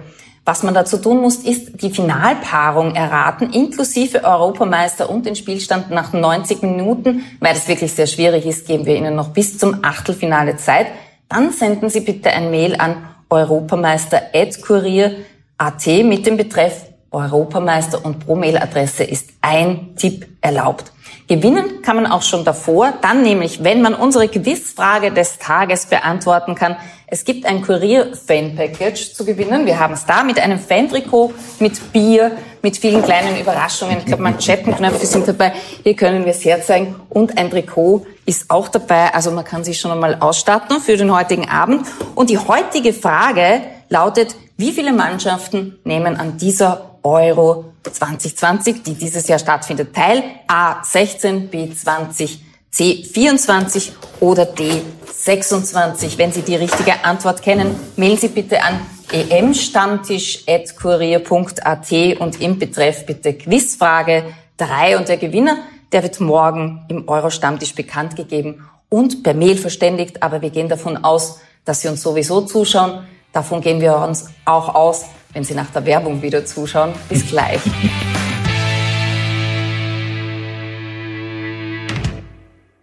Was man dazu tun muss, ist die Finalpaarung erraten, inklusive Europameister und den Spielstand nach 90 Minuten. Weil das wirklich sehr schwierig ist, geben wir Ihnen noch bis zum Achtelfinale Zeit. Dann senden Sie bitte ein Mail an europameister.kurier.at mit dem Betreff Europameister und pro Mailadresse ist ein Tipp erlaubt. Gewinnen kann man auch schon davor, dann nämlich, wenn man unsere Quizfrage des Tages beantworten kann. Es gibt ein Kurier-Fan-Package zu gewinnen. Wir haben es da mit einem Fan-Trikot, mit Bier, mit vielen kleinen Überraschungen. Ich glaube, Manschettenknöpfe sind dabei. Hier können wir es herzeigen. Und ein Trikot ist auch dabei. Also man kann sich schon einmal ausstatten für den heutigen Abend. Und die heutige Frage lautet, wie viele Mannschaften nehmen an dieser Euro 2020, die dieses Jahr stattfindet, teil. A16, B20, C24 oder D26. Wenn Sie die richtige Antwort kennen, mailen Sie bitte an emstammtisch.kurier.at und im Betreff bitte Quizfrage 3 und der Gewinner, der wird morgen im Euro-Stammtisch bekannt gegeben und per Mail verständigt, aber wir gehen davon aus, dass Sie uns sowieso zuschauen. Davon gehen wir uns auch aus, wenn Sie nach der Werbung wieder zuschauen. Bis gleich.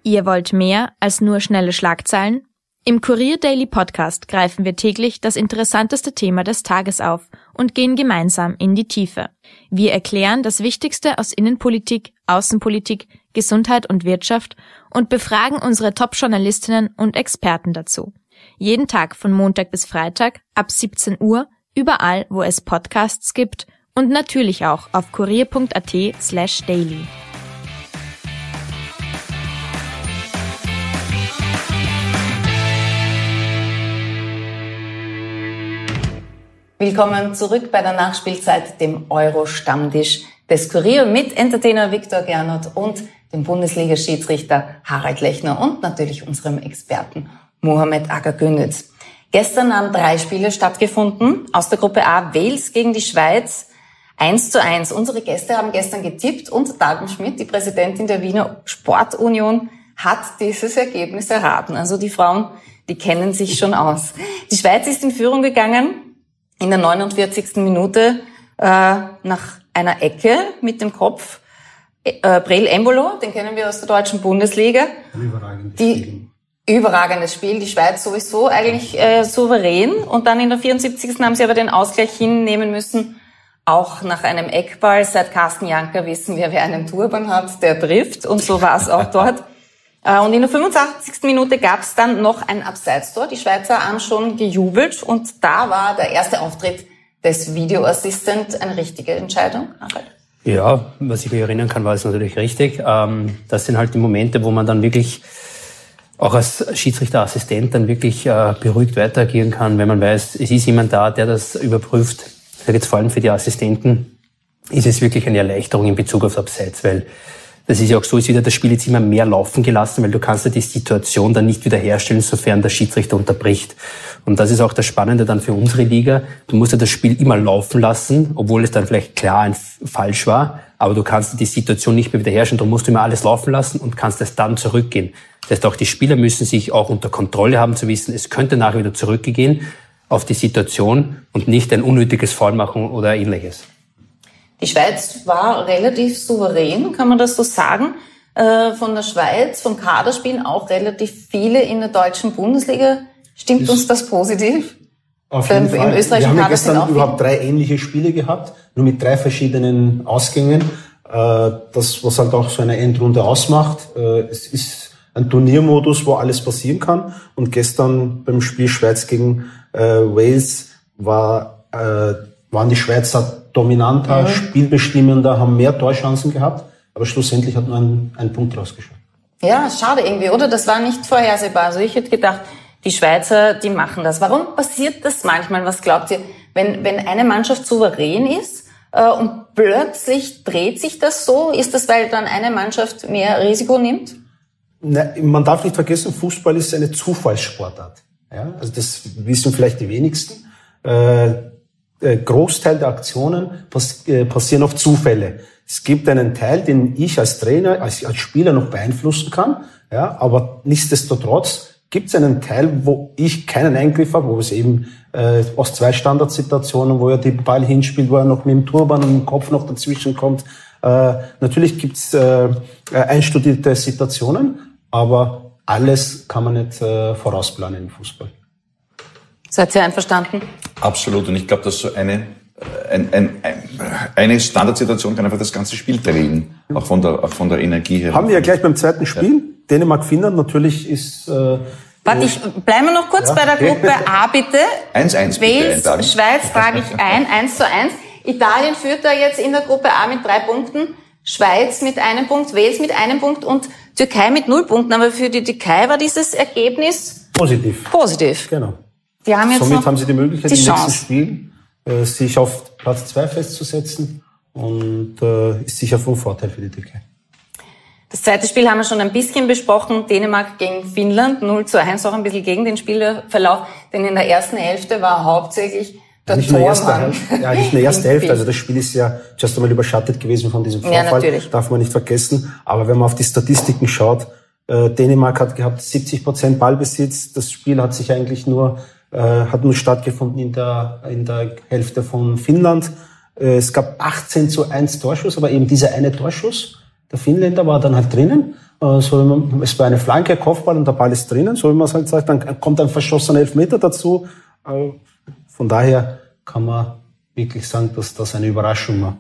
Ihr wollt mehr als nur schnelle Schlagzeilen? Im Kurier Daily Podcast greifen wir täglich das interessanteste Thema des Tages auf und gehen gemeinsam in die Tiefe. Wir erklären das Wichtigste aus Innenpolitik, Außenpolitik, Gesundheit und Wirtschaft und befragen unsere Top-Journalistinnen und Experten dazu. Jeden Tag von Montag bis Freitag ab 17 Uhr, überall, wo es Podcasts gibt und natürlich auch auf kurier.at slash daily. Willkommen zurück bei der Nachspielzeit, dem Euro-Stammtisch des Kurier mit Entertainer Viktor Gernot und dem Bundesliga-Schiedsrichter Harald Lechner und natürlich unserem Experten Mohamed Agagünitz. Gestern haben drei Spiele stattgefunden. Aus der Gruppe A Wales gegen die Schweiz. 1 zu 1. Unsere Gäste haben gestern getippt und Dagen Schmidt, die Präsidentin der Wiener Sportunion, hat dieses Ergebnis erraten. Also die Frauen, die kennen sich schon aus. Die Schweiz ist in Führung gegangen in der 49. Minute äh, nach einer Ecke mit dem Kopf. Äh, Brel Embolo, den kennen wir aus der deutschen Bundesliga. Die. Überragendes Spiel, die Schweiz sowieso eigentlich äh, souverän. Und dann in der 74. haben sie aber den Ausgleich hinnehmen müssen. Auch nach einem Eckball. Seit Carsten Janker wissen wir, wer einen Turban hat, der trifft. Und so war es auch dort. Äh, Und in der 85. Minute gab es dann noch ein Abseitstor. Die Schweizer haben schon gejubelt und da war der erste Auftritt des Video Assistant eine richtige Entscheidung. Harald? Ja, was ich mich erinnern kann, war es natürlich richtig. Ähm, das sind halt die Momente, wo man dann wirklich auch als Schiedsrichterassistent dann wirklich äh, beruhigt weiter agieren kann, wenn man weiß, es ist jemand da, der das überprüft. Ich sage jetzt vor allem für die Assistenten ist es wirklich eine Erleichterung in Bezug auf Abseits, weil das ist ja auch so, wird ja das Spiel jetzt immer mehr laufen gelassen, weil du kannst ja die Situation dann nicht wiederherstellen, sofern der Schiedsrichter unterbricht. Und das ist auch das Spannende dann für unsere Liga. Du musst ja das Spiel immer laufen lassen, obwohl es dann vielleicht klar ein falsch war, aber du kannst die Situation nicht mehr wiederherstellen. Du musst immer alles laufen lassen und kannst es dann zurückgehen. Das heißt, auch die Spieler müssen sich auch unter Kontrolle haben zu wissen, es könnte nachher wieder zurückgehen auf die Situation und nicht ein unnötiges Foul machen oder ähnliches. Die Schweiz war relativ souverän, kann man das so sagen. Äh, Von der Schweiz, vom Kaderspielen auch relativ viele in der deutschen Bundesliga. Stimmt Ist- uns das positiv? Auf jeden im Fall. österreichischen Wir haben ja Kader sind gestern auch überhaupt drei ähnliche Spiele gehabt, nur mit drei verschiedenen Ausgängen. Äh, Das, was halt auch so eine Endrunde ausmacht. Äh, Es ist ein Turniermodus, wo alles passieren kann. Und gestern beim Spiel Schweiz gegen äh, Wales war, äh, waren die Schweizer dominanter, spielbestimmender, haben mehr Torchancen gehabt. Aber schlussendlich hat nur ein, ein Punkt rausgeschaut. Ja, schade irgendwie, oder? Das war nicht vorhersehbar. Also ich hätte gedacht, die Schweizer, die machen das. Warum passiert das manchmal? Was glaubt ihr? Wenn, wenn eine Mannschaft souverän ist äh, und plötzlich dreht sich das so, ist das, weil dann eine Mannschaft mehr Risiko nimmt? Na, man darf nicht vergessen, Fußball ist eine Zufallssportart. Ja, also das wissen vielleicht die wenigsten. Äh, der Großteil der Aktionen pass äh, passieren auf Zufälle. Es gibt einen Teil, den ich als Trainer, als, als Spieler noch beeinflussen kann. Ja, aber nichtsdestotrotz gibt es einen Teil, wo ich keinen Eingriff habe, wo es eben äh, aus zwei Standardsituationen, wo er den Ball hinspielt, wo er noch mit dem Turban und dem Kopf noch dazwischen kommt. Äh, natürlich gibt's äh, äh, einstudierte Situationen, aber alles kann man nicht äh, vorausplanen im Fußball. Seid ihr einverstanden? Absolut. Und ich glaube, dass so eine, äh, ein, ein, ein, eine Standardsituation kann einfach das ganze Spiel drehen. Auch von der, auch von der Energie her. Haben wir ja gleich beim zweiten Spiel. Dänemark-Finnland natürlich ist... Äh, Warte, ich bleiben wir noch kurz Ja. bei der Gruppe A, bitte. 1-1 bitte, Wales, Italien. Schweiz trage ich ein, 1 zu 1. Italien führt da jetzt in der Gruppe A mit drei Punkten, Schweiz mit einem Punkt, Wales mit einem Punkt und Türkei mit null Punkten. Aber für die Türkei war dieses Ergebnis positiv. positiv. Genau. Die haben jetzt Somit haben sie die Möglichkeit, die im nächsten. Spiel äh, sich auf Platz zwei festzusetzen und äh, ist sicher von Vorteil für die Türkei. Das zweite Spiel haben wir schon ein bisschen besprochen. Dänemark gegen Finnland, 0 zu 1, auch ein bisschen gegen den Spielverlauf. Denn in der ersten Hälfte war hauptsächlich der Nicht nur erste. Hälfte, ja, nicht nur erste Hälfte. Also das Spiel ist ja just einmal überschattet gewesen von diesem Ja, Vorfall. natürlich. Darf man nicht vergessen. Aber wenn man auf die Statistiken schaut, äh, Dänemark hat gehabt 70 Prozent Ballbesitz. Das Spiel hat sich eigentlich nur äh, hat nur stattgefunden in der, in der Hälfte von Finnland. Äh, es gab 18 zu 1 Torschuss, aber eben dieser eine Torschuss, der Finnländer war dann halt drinnen. Äh, so, man, es war eine Flanke, Kopfball und der Ball ist drinnen, so wie man es halt sagt. Dann kommt ein verschossener Elfmeter dazu. Von daher kann man wirklich sagen, dass das eine Überraschung war.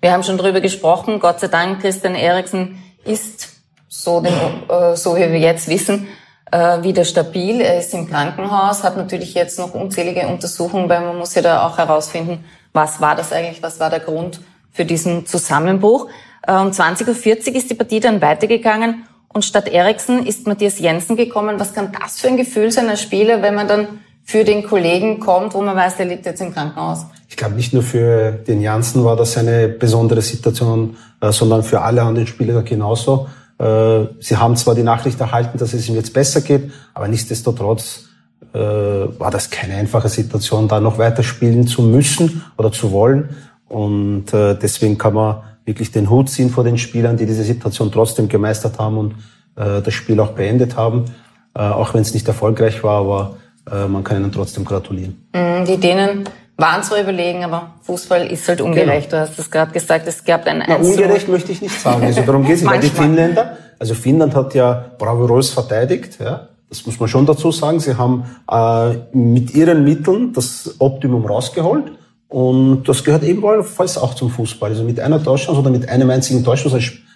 Wir haben schon drüber gesprochen. Gott sei Dank, Christian Eriksen ist, so, den, äh, so wie wir jetzt wissen, äh, wieder stabil. Er ist im Krankenhaus, hat natürlich jetzt noch unzählige Untersuchungen, weil man muss ja da auch herausfinden, was war das eigentlich, was war der Grund für diesen Zusammenbruch. Äh, um 20.40 Uhr ist die Partie dann weitergegangen und statt Eriksen ist Matthias Jensen gekommen. Was kann das für ein Gefühl sein als Spieler, wenn man dann für den Kollegen kommt, wo man weiß, der liegt jetzt im Krankenhaus? Ich glaube, nicht nur für den Janssen war das eine besondere Situation, äh, sondern für alle anderen Spieler genauso. Äh, sie haben zwar die Nachricht erhalten, dass es ihm jetzt besser geht, aber nichtsdestotrotz äh, war das keine einfache Situation, da noch weiter spielen zu müssen oder zu wollen. Und deswegen kann man wirklich den Hut ziehen vor den Spielern, die diese Situation trotzdem gemeistert haben und das Spiel auch beendet haben, auch wenn es nicht erfolgreich war, aber äh, man kann ihnen trotzdem gratulieren. Mm, die Dänen waren zwar überlegen, aber Fußball ist halt ungerecht. Genau. Du hast es gerade gesagt, es gab ein Na, Ungerecht möchte ich nicht sagen. Also darum geht es nicht. die Finnländer, also Finnland hat ja Bravo Rolls verteidigt, ja. Das muss man schon dazu sagen. Sie haben äh, mit ihren Mitteln das Optimum rausgeholt. Und das gehört ebenfalls auch zum Fußball. Also mit einer Torschance oder mit einem einzigen Torschuss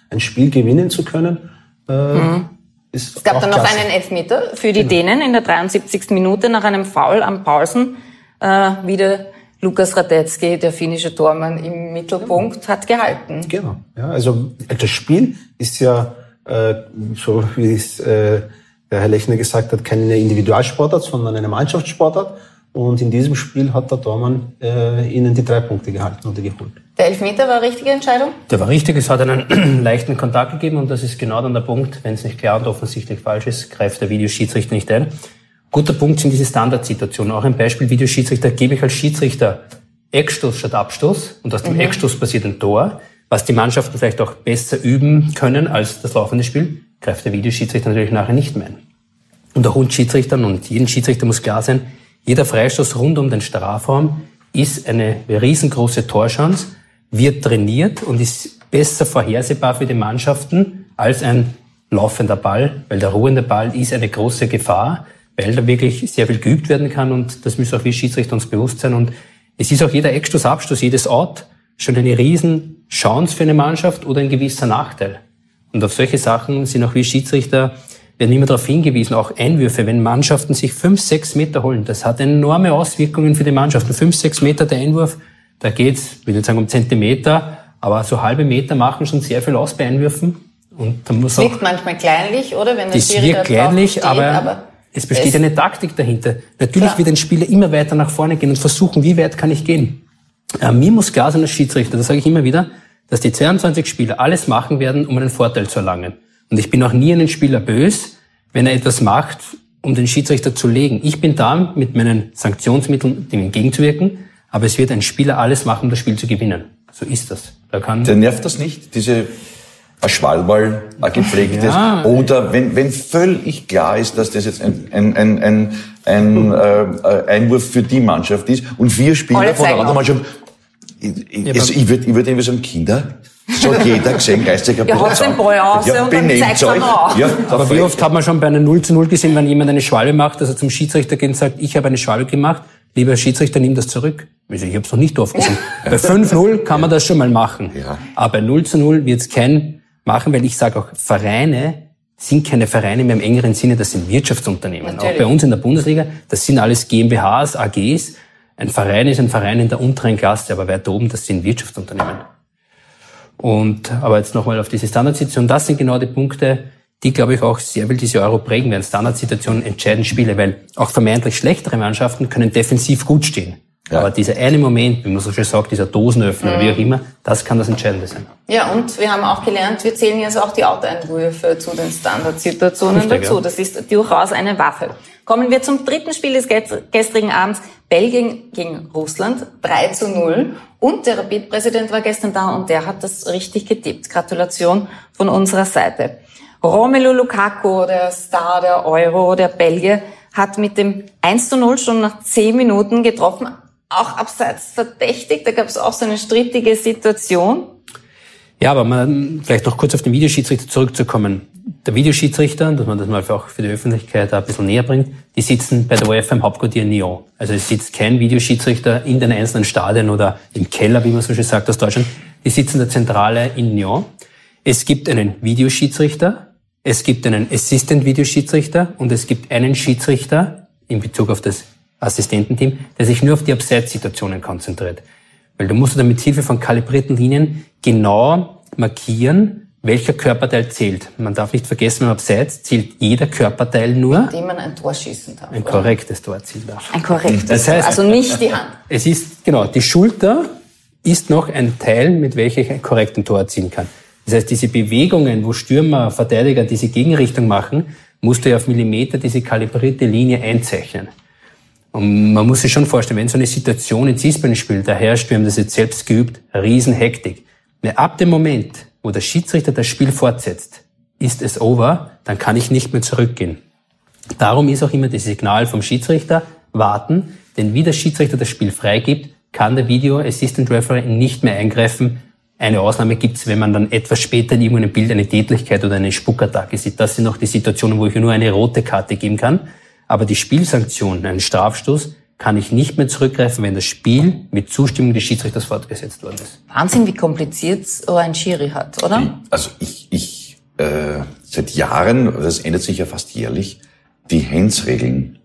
ein Spiel gewinnen zu können, äh, mhm. Ist Es gab dann noch einen Elfmeter für die genau. Dänen in der 73. Minute nach einem Foul am Paulsen. Äh, wieder Lukas Radetzky, der finnische Tormann im Mittelpunkt, hat gehalten. Genau. Ja, also das Spiel ist ja, äh, so wie es äh, der Herr Lechner gesagt hat, keine Individualsportart, sondern eine Mannschaftssportart. Und in diesem Spiel hat der Dormann äh, ihnen die drei Punkte gehalten oder geholt. Der Elfmeter war eine richtige Entscheidung? Der war richtig. Es hat einen leichten Kontakt gegeben und das ist genau dann der Punkt. Wenn es nicht klar und offensichtlich falsch ist, greift der Videoschiedsrichter nicht ein. Guter Punkt sind diese Standardsituationen. Auch ein Beispiel Videoschiedsrichter gebe ich als Schiedsrichter Eckstoß statt Abstoß und aus dem mhm. Eckstoß passiert ein Tor, was die Mannschaften vielleicht auch besser üben können als das laufende Spiel, greift der Videoschiedsrichter natürlich nachher nicht mehr ein. Und auch uns Schiedsrichtern und jedem Schiedsrichter muss klar sein, jeder Freistoß rund um den Strafraum ist eine riesengroße Torchance, wird trainiert und ist besser vorhersehbar für die Mannschaften als ein laufender Ball, weil der ruhende Ball ist eine große Gefahr, weil da wirklich sehr viel geübt werden kann und das müssen auch wir Schiedsrichter uns bewusst sein und es ist auch jeder Eckstoß, Abstoß, jedes Out schon eine riesen Chance für eine Mannschaft oder ein gewisser Nachteil. Und auf solche Sachen sind auch wir Schiedsrichter werden immer darauf hingewiesen, auch Einwürfe, wenn Mannschaften sich fünf, sechs Meter holen, das hat enorme Auswirkungen für die Mannschaften. Fünf, sechs Meter der Einwurf, da geht's, ich will nicht sagen um Zentimeter, aber so halbe Meter machen schon sehr viel aus bei Einwürfen. Und da muss das wirkt manchmal kleinlich, oder? Wenn das wirkt kleinlich, steht, aber, aber, es besteht es eine Taktik dahinter. Natürlich klar. wird ein Spieler immer weiter nach vorne gehen und versuchen, wie weit kann ich gehen. Äh, mir muss klar sein als Schiedsrichter, das sage ich immer wieder, dass die 22 Spieler alles machen werden, um einen Vorteil zu erlangen. Und ich bin auch nie einen Spieler böse, wenn er etwas macht, um den Schiedsrichter zu legen. Ich bin da, mit meinen Sanktionsmitteln dem entgegenzuwirken, aber es wird ein Spieler alles machen, um das Spiel zu gewinnen. So ist das. Da kann Der nervt das nicht, diese Schwallball gepflegtes. Ja. Oder wenn, wenn völlig klar ist, dass das jetzt ein, ein, ein, ein, ein äh, Einwurf für die Mannschaft ist und vier Spieler von der anderen Mannschaft. Ich, ich, also ich würde ich würd irgendwie sagen, Kinder, so hat jeder gesehen, geistiger Ja, hat den Ball aus ja, und dann zeigt euch. Ja, aber wie oft hat man schon bei einer 0 zu 0 gesehen, wenn jemand eine Schwalbe macht, dass er zum Schiedsrichter geht und sagt, ich habe eine Schwalbe gemacht, lieber Schiedsrichter, nimm das zurück. Ich habe es noch nicht oft gesehen. bei 5-0 kann man das schon mal machen. Ja. Aber bei 0 zu 0 wird es kein machen, weil ich sage auch, Vereine sind keine Vereine mehr im engeren Sinne, das sind Wirtschaftsunternehmen. Natürlich. Auch bei uns in der Bundesliga, das sind alles GmbHs, AGs. Ein Verein ist ein Verein in der unteren Klasse, aber weiter oben, das sind Wirtschaftsunternehmen. Und, aber jetzt nochmal auf diese Standardsituation. Das sind genau die Punkte, die, glaube ich, auch sehr viel diese Euro prägen werden. Standardsituationen entscheiden Spiele, weil auch vermeintlich schlechtere Mannschaften können defensiv gut stehen. Ja. Aber dieser eine Moment, wie man so schön sagt, dieser Dosenöffner, mhm. wie auch immer, das kann das Entscheidende sein. Ja, und wir haben auch gelernt, wir zählen jetzt auch die Autoeinwürfe zu den Standardsituationen Richtig, dazu. Ja. Das ist durchaus eine Waffe. Kommen wir zum dritten Spiel des gestrigen Abends. Belgien gegen Russland, 3 zu 0. Und der Rapid-Präsident war gestern da und der hat das richtig getippt. Gratulation von unserer Seite. Romelu Lukaku, der Star der Euro, der Belgier, hat mit dem 1 zu 0 schon nach 10 Minuten getroffen. Auch abseits verdächtig, da gab es auch so eine strittige Situation. Ja, aber man, vielleicht noch kurz auf den Videoschiedsrichter zurückzukommen. Der Videoschiedsrichter, dass man das mal auch für die Öffentlichkeit ein bisschen näher bringt, die sitzen bei der UEFA im Hauptquartier in Nyon. Also es sitzt kein Videoschiedsrichter in den einzelnen Stadien oder im Keller, wie man so schön sagt aus Deutschland. Die sitzen der Zentrale in Nyon. Es gibt einen Videoschiedsrichter, es gibt einen Assistant-Videoschiedsrichter und es gibt einen Schiedsrichter in Bezug auf das Assistententeam, der sich nur auf die Abseitssituationen konzentriert. Weil du musst dann mit Hilfe von kalibrierten Linien genau markieren, welcher Körperteil zählt. Man darf nicht vergessen, beim Abseits zählt jeder Körperteil nur. Indem man ein Tor schießen darf. Ein korrektes Tor zielen darf. Ein korrektes das heißt, Tor, also nicht die Hand. Es ist, genau, die Schulter ist noch ein Teil, mit welchem ich ein korrekten Tor erzielen kann. Das heißt, diese Bewegungen, wo Stürmer, Verteidiger diese Gegenrichtung machen, musst du ja auf Millimeter diese kalibrierte Linie einzeichnen. Und man muss sich schon vorstellen, wenn so eine Situation in Ziesbären spielt, da herrscht, wir haben das jetzt selbst geübt, Riesenhektik. Ab dem Moment, wo der Schiedsrichter das Spiel fortsetzt, ist es over, dann kann ich nicht mehr zurückgehen. Darum ist auch immer das Signal vom Schiedsrichter, warten, denn wie der Schiedsrichter das Spiel freigibt, kann der Video Assistant Referee nicht mehr eingreifen. Eine Ausnahme gibt's, wenn man dann etwas später in irgendeinem Bild eine Tätlichkeit oder eine Spuckattacke sieht. Das sind auch die Situationen, wo ich nur eine rote Karte geben kann. Aber die Spielsanktion, einen Strafstoß, kann ich nicht mehr zurückgreifen, wenn das Spiel mit Zustimmung des Schiedsrichters fortgesetzt worden ist. Wahnsinn, wie kompliziert so ein Schiri hat, oder? Also ich, ich äh, seit Jahren, das ändert sich ja fast jährlich, die Hands-Regeln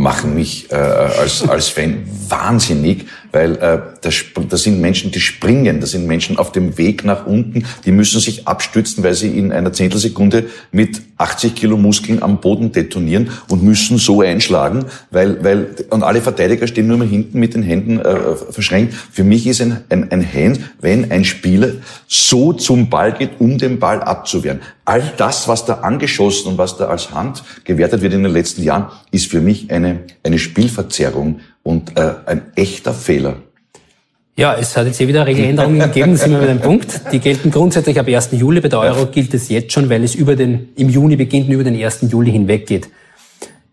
machen mich äh, als, als Fan wahnsinnig, weil äh, das, das sind Menschen, die springen, das sind Menschen auf dem Weg nach unten, die müssen sich abstützen, weil sie in einer Zehntelsekunde mit 80 Kilo Muskeln am Boden detonieren und müssen so einschlagen, weil, weil und alle Verteidiger stehen nur mal hinten mit den Händen äh, verschränkt. Für mich ist ein, ein, ein Hand, wenn ein Spieler so zum Ball geht, um den Ball abzuwehren. All das, was da angeschossen und was da als Hand gewertet wird in den letzten Jahren, ist für mich eine, eine Spielverzerrung und äh, ein echter Fehler. Ja, es hat jetzt hier wieder Regeländerungen gegeben, sind wir mit einem Punkt. Die gelten grundsätzlich ab 1. Juli. Bei der Euro gilt es jetzt schon, weil es über den, im Juni beginnt und über den 1. Juli hinweg geht.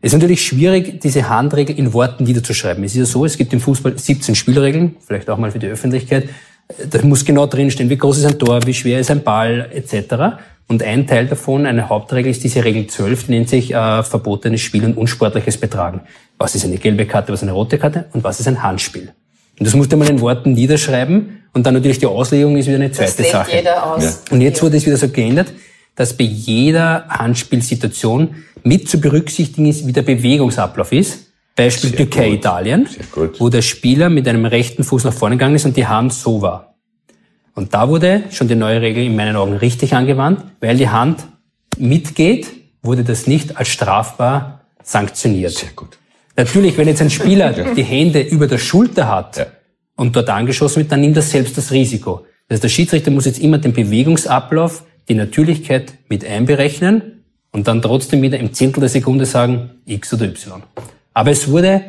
Es ist natürlich schwierig, diese Handregel in Worten niederzuschreiben. Es ist ja so, es gibt im Fußball 17 Spielregeln, vielleicht auch mal für die Öffentlichkeit. Da muss genau drinstehen, wie groß ist ein Tor, wie schwer ist ein Ball, etc. Und ein Teil davon, eine Hauptregel, ist diese Regel 12, die nennt sich äh, verbotenes Spiel und unsportliches Betragen. Was ist eine gelbe Karte, was ist eine rote Karte und was ist ein Handspiel? Und das musste man in Worten niederschreiben und dann natürlich die Auslegung ist wieder eine zweite das Sache. Jeder aus. Ja. Und jetzt wurde es wieder so geändert, dass bei jeder Handspielsituation mit zu berücksichtigen ist, wie der Bewegungsablauf ist. Beispiel Sehr Türkei, gut. Italien, wo der Spieler mit einem rechten Fuß nach vorne gegangen ist und die Hand so war. Und da wurde schon die neue Regel in meinen Augen richtig angewandt, weil die Hand mitgeht, wurde das nicht als strafbar sanktioniert. Sehr gut. Natürlich, wenn jetzt ein Spieler die Hände über der Schulter hat ja. und dort angeschossen wird, dann nimmt er selbst das Risiko. Das heißt, der Schiedsrichter muss jetzt immer den Bewegungsablauf, die Natürlichkeit mit einberechnen und dann trotzdem wieder im Zehntel der Sekunde sagen, X oder Y. Aber es wurde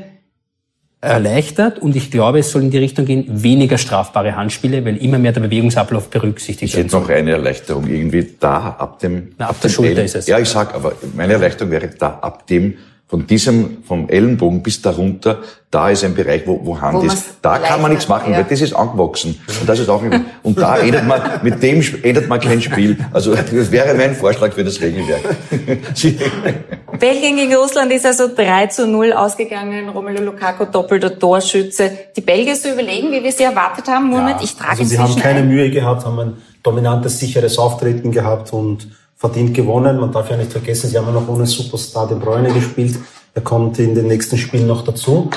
erleichtert und ich glaube, es soll in die Richtung gehen, weniger strafbare Handspiele, weil immer mehr der Bewegungsablauf berücksichtigt wird. Ich hätte noch eine Erleichterung irgendwie da ab dem... Na, ab, ab der Schulter ist es. Ja, ich sag, aber meine Erleichterung wäre da ab dem von diesem, vom Ellenbogen bis darunter, da ist ein Bereich, wo, wo Hand wo ist. Da kann man nichts machen, ja. weil das ist angewachsen. Und das ist auch, und da ändert man, mit dem ändert man kein Spiel. Also, das wäre mein Vorschlag für das Regelwerk. Belgien gegen Russland ist also 3 zu 0 ausgegangen. Romelu Lukaku doppelter Torschütze. Die Belgier so überlegen, wie wir sie erwartet haben. Moment, ja, ich trage also sie haben keine ein. Mühe gehabt, haben ein dominantes, sicheres Auftreten gehabt und verdient gewonnen. Man darf ja nicht vergessen, sie haben ja noch ohne Superstar den Bräune gespielt. Er kommt in den nächsten Spielen noch dazu.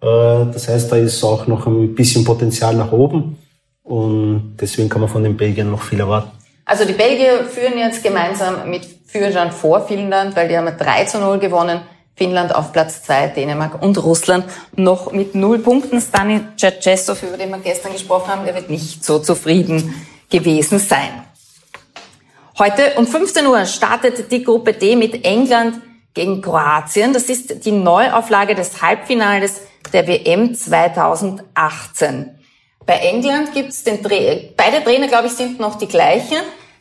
Äh, das heißt, da ist auch noch ein bisschen Potenzial nach oben. Und deswegen kann man von den Belgiern noch viel erwarten. Also die Belgier führen jetzt gemeinsam mit Führerstand vor Finnland, weil die haben 3 zu 0 gewonnen. Finnland auf Platz 2, Dänemark und Russland noch mit null Punkten. Stani Tschetschesov, über den wir gestern gesprochen haben, der wird nicht so zufrieden gewesen sein. Heute um 15 Uhr startet die Gruppe D mit England gegen Kroatien. Das ist die Neuauflage des Halbfinales der WM 2018. Bei England gibt's den Tra beide Trainer, glaube ich, sind noch die gleichen.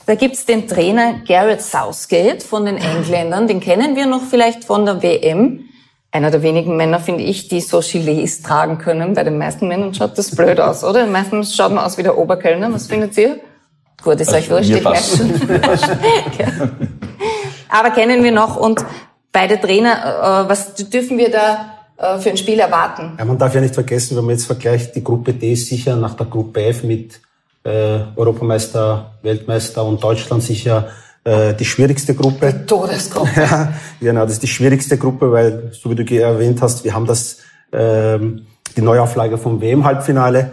Da gibt's den Trainer Garrett Southgate von den Engländern, den kennen wir noch vielleicht von der WM. einer der wenigen Männer, finde ich, die so Gilets tragen können. Bei den meisten Männern schaut das blöd aus, oder? Meistens schaut man aus wie der Oberkellner. Was findet ihr? Gut, ist euch wurscht, ich merke schon. ja. Aber kennen wir noch und beide Trainer, äh, was dürfen wir da äh, für ein Spiel erwarten? Ja, man darf ja nicht vergessen, wenn man jetzt vergleicht, die Gruppe D ist sicher nach der Gruppe F mit äh, Europameister, Weltmeister und Deutschland sicher äh, die schwierigste Gruppe. Die Todesgruppe. ja, genau, das ist die schwierigste Gruppe, weil, so wie du erwähnt hast, wir haben das, ähm, die Neuauflage vom WM-Halbfinale.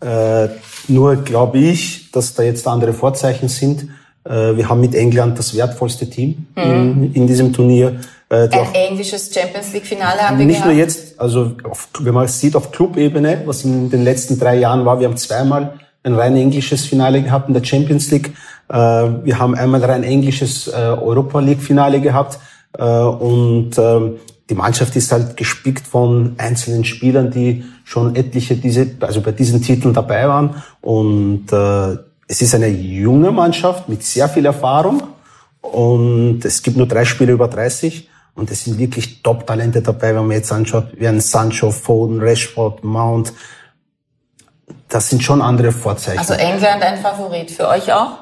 Äh, nur glaube ich, dass da jetzt andere Vorzeichen sind. Äh, wir haben mit England das wertvollste Team mhm. in, in, diesem Turnier. Äh, Ein englisches Champions League-Finale haben wir Nicht gehabt. nur jetzt, also auf, wenn man sieht auf Club-Ebene, was in den letzten drei Jahren war, wir haben zweimal ein rein englisches Finale gehabt in der Champions League. Äh, wir haben einmal rein englisches äh, Europa League Finale gehabt äh, und ähm, die Mannschaft ist halt gespickt von einzelnen Spielern, die schon etliche diese, also bei diesen Titeln dabei waren und es ist eine junge Mannschaft mit sehr viel Erfahrung und es gibt nur drei Spiele über 30 und es sind wirklich Top-Talente dabei, wenn man jetzt anschaut, wie ein Sancho, Foden, Rashford, Mount. Das sind schon andere Vorzeichen. Also England ein Favorit für euch auch?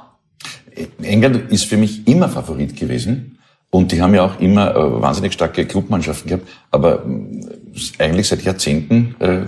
England ist für mich immer Favorit gewesen. Und die haben ja auch immer äh, wahnsinnig starke Clubmannschaften gehabt. Aber äh, eigentlich seit Jahrzehnten äh,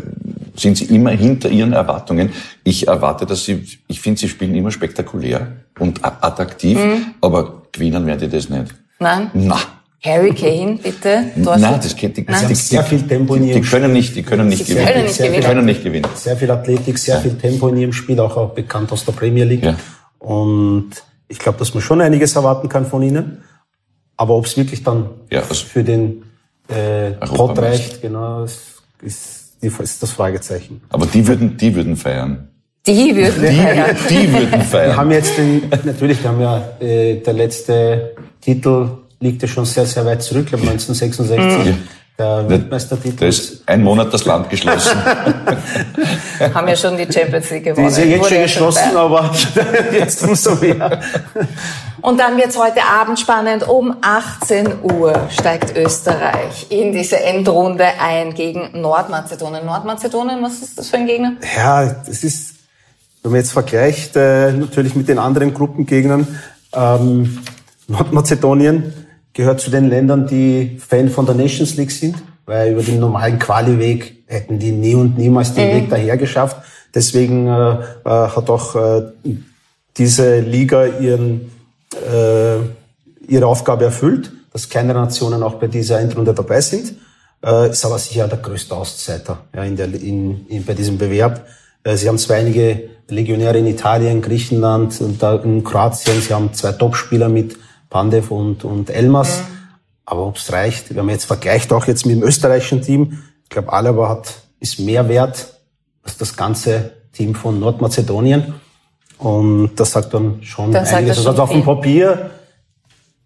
sind sie immer hinter ihren Erwartungen. Ich erwarte, dass sie, ich finde, sie spielen immer spektakulär und attraktiv, mhm. aber gewinnen werden die das nicht. Nein? Na. Harry Kane, bitte. Nein, das geht, die, Nein. Die, sehr viel Tempo in ihrem die können nicht, die können nicht gewinnen. Können nicht gewinnen. können nicht gewinnen. Sehr viel Athletik, sehr ja. viel Tempo in ihrem Spiel, auch, auch bekannt aus der Premier League. Ja. Und ich glaube, dass man schon einiges erwarten kann von ihnen. Aber ob es wirklich dann ja, also für den äh, Pot reicht, genau, ist, ist, ist das Fragezeichen. Aber die würden, die würden feiern. Die würden die, feiern. Die würden feiern. Wir haben jetzt den, natürlich, wir haben ja äh, der letzte Titel liegt ja schon sehr, sehr weit zurück, ich glaube 1966. Mhm der Weltmeistertitel. Da ist ein Monat das Land geschlossen. Haben ja schon die Champions League gewonnen. Die ist ja jetzt schon geschlossen, aber jetzt umso mehr. Und dann wird's heute Abend spannend. Um 18 Uhr steigt Österreich in diese Endrunde ein gegen Nordmazedonien. Nordmazedonien, was ist das für ein Gegner? Ja, das ist, wenn man jetzt vergleicht, äh, natürlich mit den anderen Gruppengegnern, ähm, Nordmazedonien gehört zu den Ländern, die Fan von der Nations League sind, weil über den normalen Quali-Weg hätten die nie und niemals den mhm. Weg daher geschafft. Deswegen äh, äh, hat auch äh, diese Liga ihren, äh, ihre Aufgabe erfüllt, dass keine Nationen auch bei dieser Endrunde dabei sind. Äh, ist aber sicher der größte Auszeiter ja, in der, in, in, bei diesem Bewerb. Äh, sie haben zwar einige Legionäre in Italien, Griechenland und da in Kroatien. Sie haben zwei Topspieler mit Pandev und, und Elmas. Mhm. Aber ob es reicht, wenn man jetzt vergleicht, auch jetzt mit dem österreichischen Team, ich glaube, Alaba hat, ist mehr wert als das ganze Team von Nordmazedonien. Und das sagt dann schon das einiges. Also auf dem Papier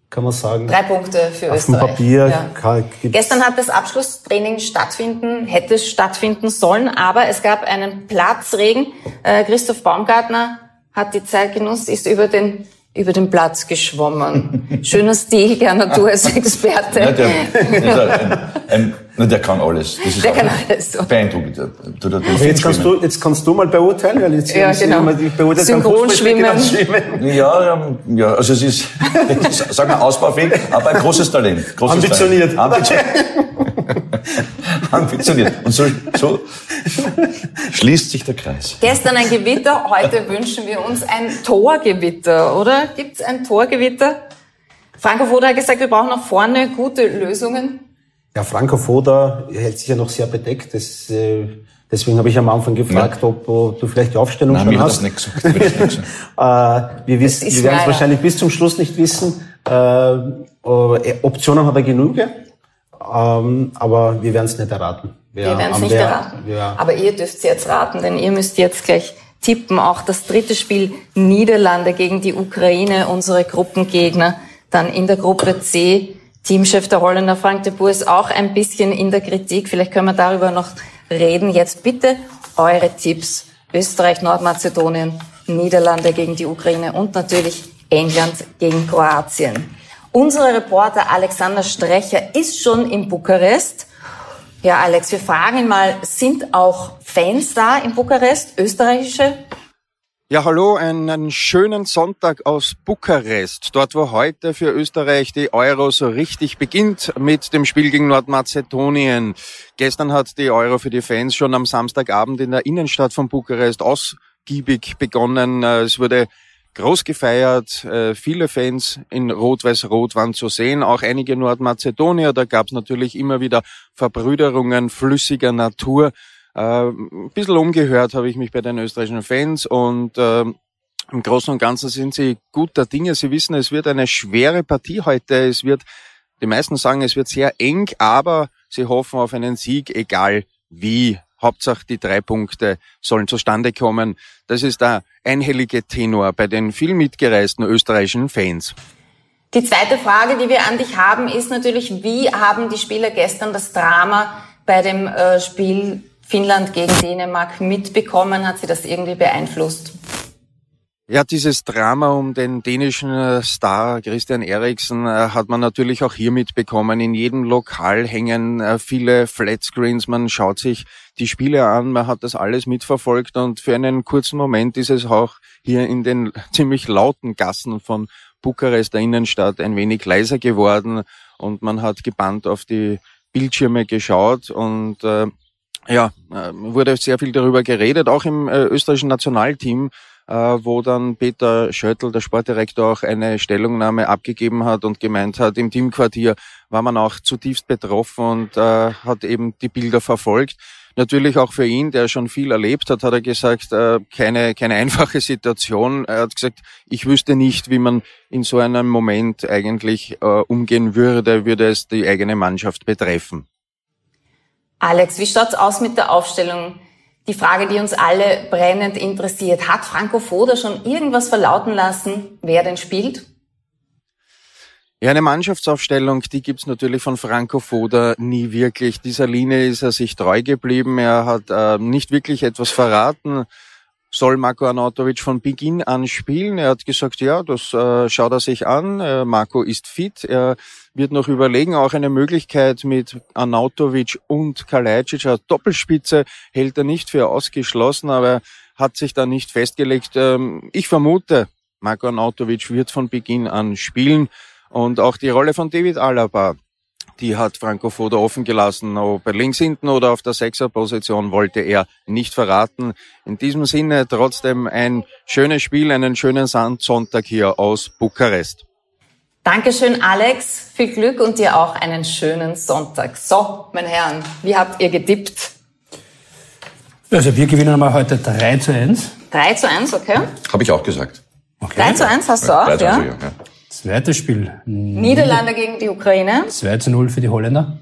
kann man sagen. Drei Punkte für auf Österreich. Auf dem Papier. Ja. Gestern hat das Abschlusstraining stattfinden, hätte es stattfinden sollen, aber es gab einen Platzregen. Äh, Christoph Baumgartner hat die Zeit genutzt, ist über den über den Platz geschwommen. Schöner Stil, gerne du als Experte. Ja, der, ein, ein, der kann alles. Das ist der kann alles. So. Beeindruckend. Du, du, du jetzt, kannst du, jetzt kannst du mal beurteilen, weil jetzt ja, genau. beurteilt Synchronschwimmen. Ja, ja, ja, also es ist, sagen wir ausbaufähig, aber ein großes Talent. Großes Ambitioniert. Talent. Ambitioniert. Ambitioniert. Und so, so schließt sich der Kreis. Gestern ein Gewitter, heute wünschen wir uns ein Torgewitter, oder? Gibt es ein Torgewitter? Franco Foda hat gesagt, wir brauchen nach vorne gute Lösungen. Ja, Franco Foda hält sich ja noch sehr bedeckt. Das, äh, deswegen habe ich am Anfang gefragt, ja. ob, ob, du vielleicht die Aufstellung Nein, schon mir hast. Nein, das nicht gesagt. äh, wir wissen, wir werden es wahrscheinlich bis zum Schluss nicht wissen. Äh, äh Optionen hat er genug. Ähm, aber wir werden es nicht erraten. Wir, wir werden es nicht erraten. Ja. Aber ihr dürft es jetzt raten, denn ihr müsst jetzt gleich tippen. Auch das dritte Spiel Niederlande gegen die Ukraine, unsere Gruppengegner. Dann in der Gruppe C Teamchef der Holländer Frank de Boer ist auch ein bisschen in der Kritik. Vielleicht können wir darüber noch reden. Jetzt bitte eure Tipps. Österreich, Nordmazedonien, Niederlande gegen die Ukraine und natürlich England gegen Kroatien. Unser Reporter Alexander Strecher ist schon in Bukarest Ja, Alex, wir fragen mal, sind auch Fans da in Bukarest, österreichische? Ja, hallo, einen schönen Sonntag aus Bukarest, dort wo heute für Österreich die Euro so richtig beginnt mit dem Spiel gegen Nordmazedonien. Gestern hat die Euro für die Fans schon am Samstagabend in der Innenstadt von Bukarest ausgiebig begonnen. Es wurde groß gefeiert, äh, viele Fans in Rot-Weiß-Rot waren zu sehen, auch einige Nordmazedonier, da gab es natürlich immer wieder Verbrüderungen flüssiger Natur. Äh, ein bisschen umgehört habe ich mich bei den österreichischen Fans und äh, im Großen und Ganzen sind sie guter Dinge. Sie wissen, es wird eine schwere Partie heute. Es wird, die meisten sagen, es wird sehr eng, aber sie hoffen auf einen Sieg, egal wie. Hauptsache die drei Punkte sollen zustande kommen. Das ist der einhellige Tenor bei den viel mitgereisten österreichischen Fans. Die zweite Frage, die wir an dich haben, ist natürlich, wie haben die Spieler gestern das Drama bei dem äh, Spiel Finnland gegen Dänemark mitbekommen? Hat sie das irgendwie beeinflusst? Ja, dieses Drama um den dänischen äh, Star Christian Eriksen äh, hat man natürlich auch hier mitbekommen. In jedem Lokal hängen äh, viele Flatscreens. Man schaut sich die Spiele an, man hat das alles mitverfolgt und für einen kurzen Moment ist es auch hier in den ziemlich lauten Gassen von Bukarest, der Innenstadt, ein wenig leiser geworden und man hat gebannt auf die Bildschirme geschaut und äh, ja, wurde sehr viel darüber geredet, auch im äh, österreichischen Nationalteam äh, wo dann Peter Schöttl, der Sportdirektor, auch eine Stellungnahme abgegeben hat und gemeint hat, im Teamquartier war man auch zutiefst betroffen und äh, hat eben die Bilder verfolgt. Natürlich auch für ihn, der schon viel erlebt hat, hat er gesagt, äh, keine, keine einfache Situation. Er hat gesagt, ich wüsste nicht, wie man in so einem Moment eigentlich äh, umgehen würde, würde es die eigene Mannschaft betreffen. Alex, wie schaut's aus mit der Aufstellung die Frage, die uns alle brennend interessiert. Hat Franco Foda schon irgendwas verlauten lassen, wer denn spielt? Ja, eine Mannschaftsaufstellung, die gibt's natürlich von Franco Foda nie wirklich. Dieser Linie ist er sich treu geblieben. Er hat äh, nicht wirklich etwas verraten. Soll Marco Arnautovic von Beginn an spielen? Er hat gesagt, ja, das äh, schaut er sich an. Äh, Marco ist fit. Er wird noch überlegen, auch eine Möglichkeit mit Arnautovic und Kalajdzic als Doppelspitze hält er nicht für ausgeschlossen, aber hat sich da nicht festgelegt. Ähm, ich vermute, Marco Arnautovic wird von Beginn an spielen und auch die Rolle von David Alaba, die hat Franco Foda offen gelassen. Ob er links hinten oder auf der Sechserposition wollte er nicht verraten. In diesem Sinne trotzdem ein schönes Spiel, einen schönen Sonntag hier aus Bukarest. Dankeschön, Alex. Viel Glück und dir auch einen schönen Sonntag. So, meine Herren, wie habt ihr getippt? Also wir gewinnen mal heute 3 zu 1. 3 zu 1, okay. Habe ich auch gesagt. Okay. 3 zu 1 hast du auch, 3 ja? 1, ja. Zweites Spiel. Niederlande gegen die Ukraine. 2 zu 0 für die Holländer.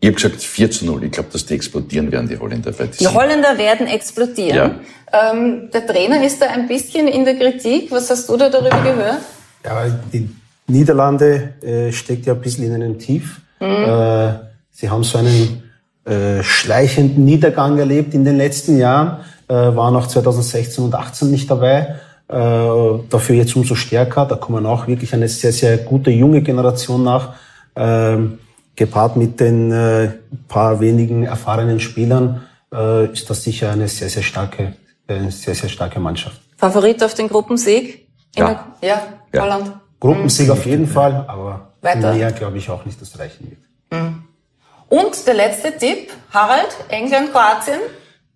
Ich habe gesagt 4 zu 0. Ich glaube, dass die explodieren werden, die Holländer. Die, die Holländer werden explodieren. Ja. Ähm, der Trainer ist da ein bisschen in der Kritik. Was hast du da darüber gehört? Ja, die Niederlande äh, steckt ja ein bisschen in einem Tief. Mhm. Äh, sie haben so einen äh, schleichenden Niedergang erlebt in den letzten Jahren, äh, waren auch 2016 und 2018 nicht dabei. Äh, dafür jetzt umso stärker. Da kommen auch wirklich eine sehr, sehr gute junge Generation nach, äh, gepaart mit den äh, paar wenigen erfahrenen Spielern, äh, ist das sicher eine sehr, sehr starke, äh, sehr, sehr starke Mannschaft. Favorit auf den Gruppensieg? Ja. Der, ja, ja. Gruppensieg auf jeden Fall, aber Weiter. mehr glaube ich auch nicht, dass reichen wird. Mhm. Und der letzte Tipp, Harald, England, Kroatien?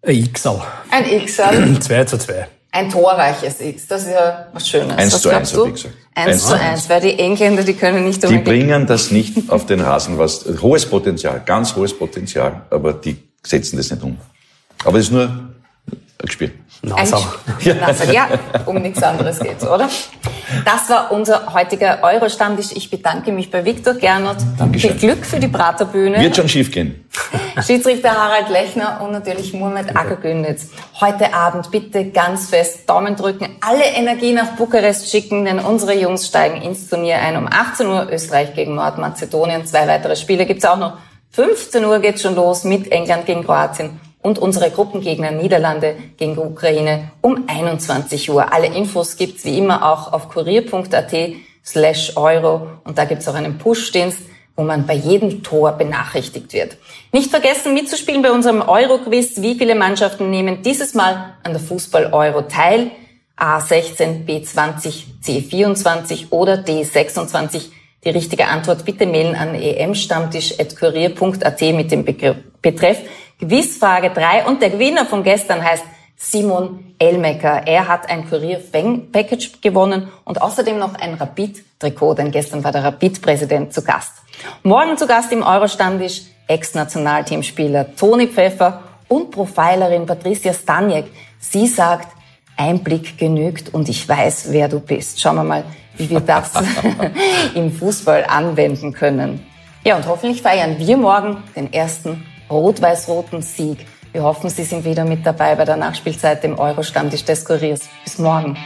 Ein XL. Ein XL. 2 zu 2. Ein torreiches X, das ist ja was Schönes. 1 was zu 1, habe ich gesagt. 1 zu 1, weil die Engländer, die können nicht Die bringen das nicht auf den Rasen, was, hohes Potenzial, ganz hohes Potenzial, aber die setzen das nicht um. Aber es ist nur ein Spiel. NASA. Ja. NASA. ja, um nichts anderes geht's, oder? Das war unser heutiger Euro-Stammtisch. Ich bedanke mich bei Viktor Gernot. Dankeschön. Viel Glück für die Praterbühne. Wird schon schief gehen. Schiedsrichter Harald Lechner und natürlich Murmet Ackergünditz. Heute Abend bitte ganz fest Daumen drücken, alle Energie nach Bukarest schicken, denn unsere Jungs steigen ins Turnier ein. Um 18 Uhr Österreich gegen Nordmazedonien. Zwei weitere Spiele gibt's auch noch. 15 Uhr geht's schon los mit England gegen Kroatien und unsere Gruppengegner Niederlande gegen Ukraine um 21 Uhr. Alle Infos gibt's wie immer auch auf kurier.at slash euro und da gibt's auch einen Push-Dienst, wo man bei jedem Tor benachrichtigt wird. Nicht vergessen mitzuspielen bei unserem Euro-Quiz. Wie viele Mannschaften nehmen dieses Mal an der Fußball-Euro teil? A16, B20, C24 oder D26. Die richtige Antwort bitte mailen an emstammtisch.kurier.at mit dem Betreff Quizfrage 3. Und der Gewinner von gestern heißt Simon Elmecker. Er hat ein Kurier-Package gewonnen und außerdem noch ein Rapid-Trikot, denn gestern war der Rapid-Präsident zu Gast. Morgen zu Gast im Euro-Stammtisch Ex-Nationalteamspieler Toni Pfeffer und Profilerin Patricia Staniek. Sie sagt, ein Blick genügt und ich weiß, wer du bist. Schauen wir mal, wie wir das im Fußball anwenden können. Ja, und hoffentlich feiern wir morgen den ersten rot-weiß-roten Sieg. Wir hoffen, Sie sind wieder mit dabei bei der Nachspielzeit im Euro-Stammtisch des Kuriers. Bis morgen.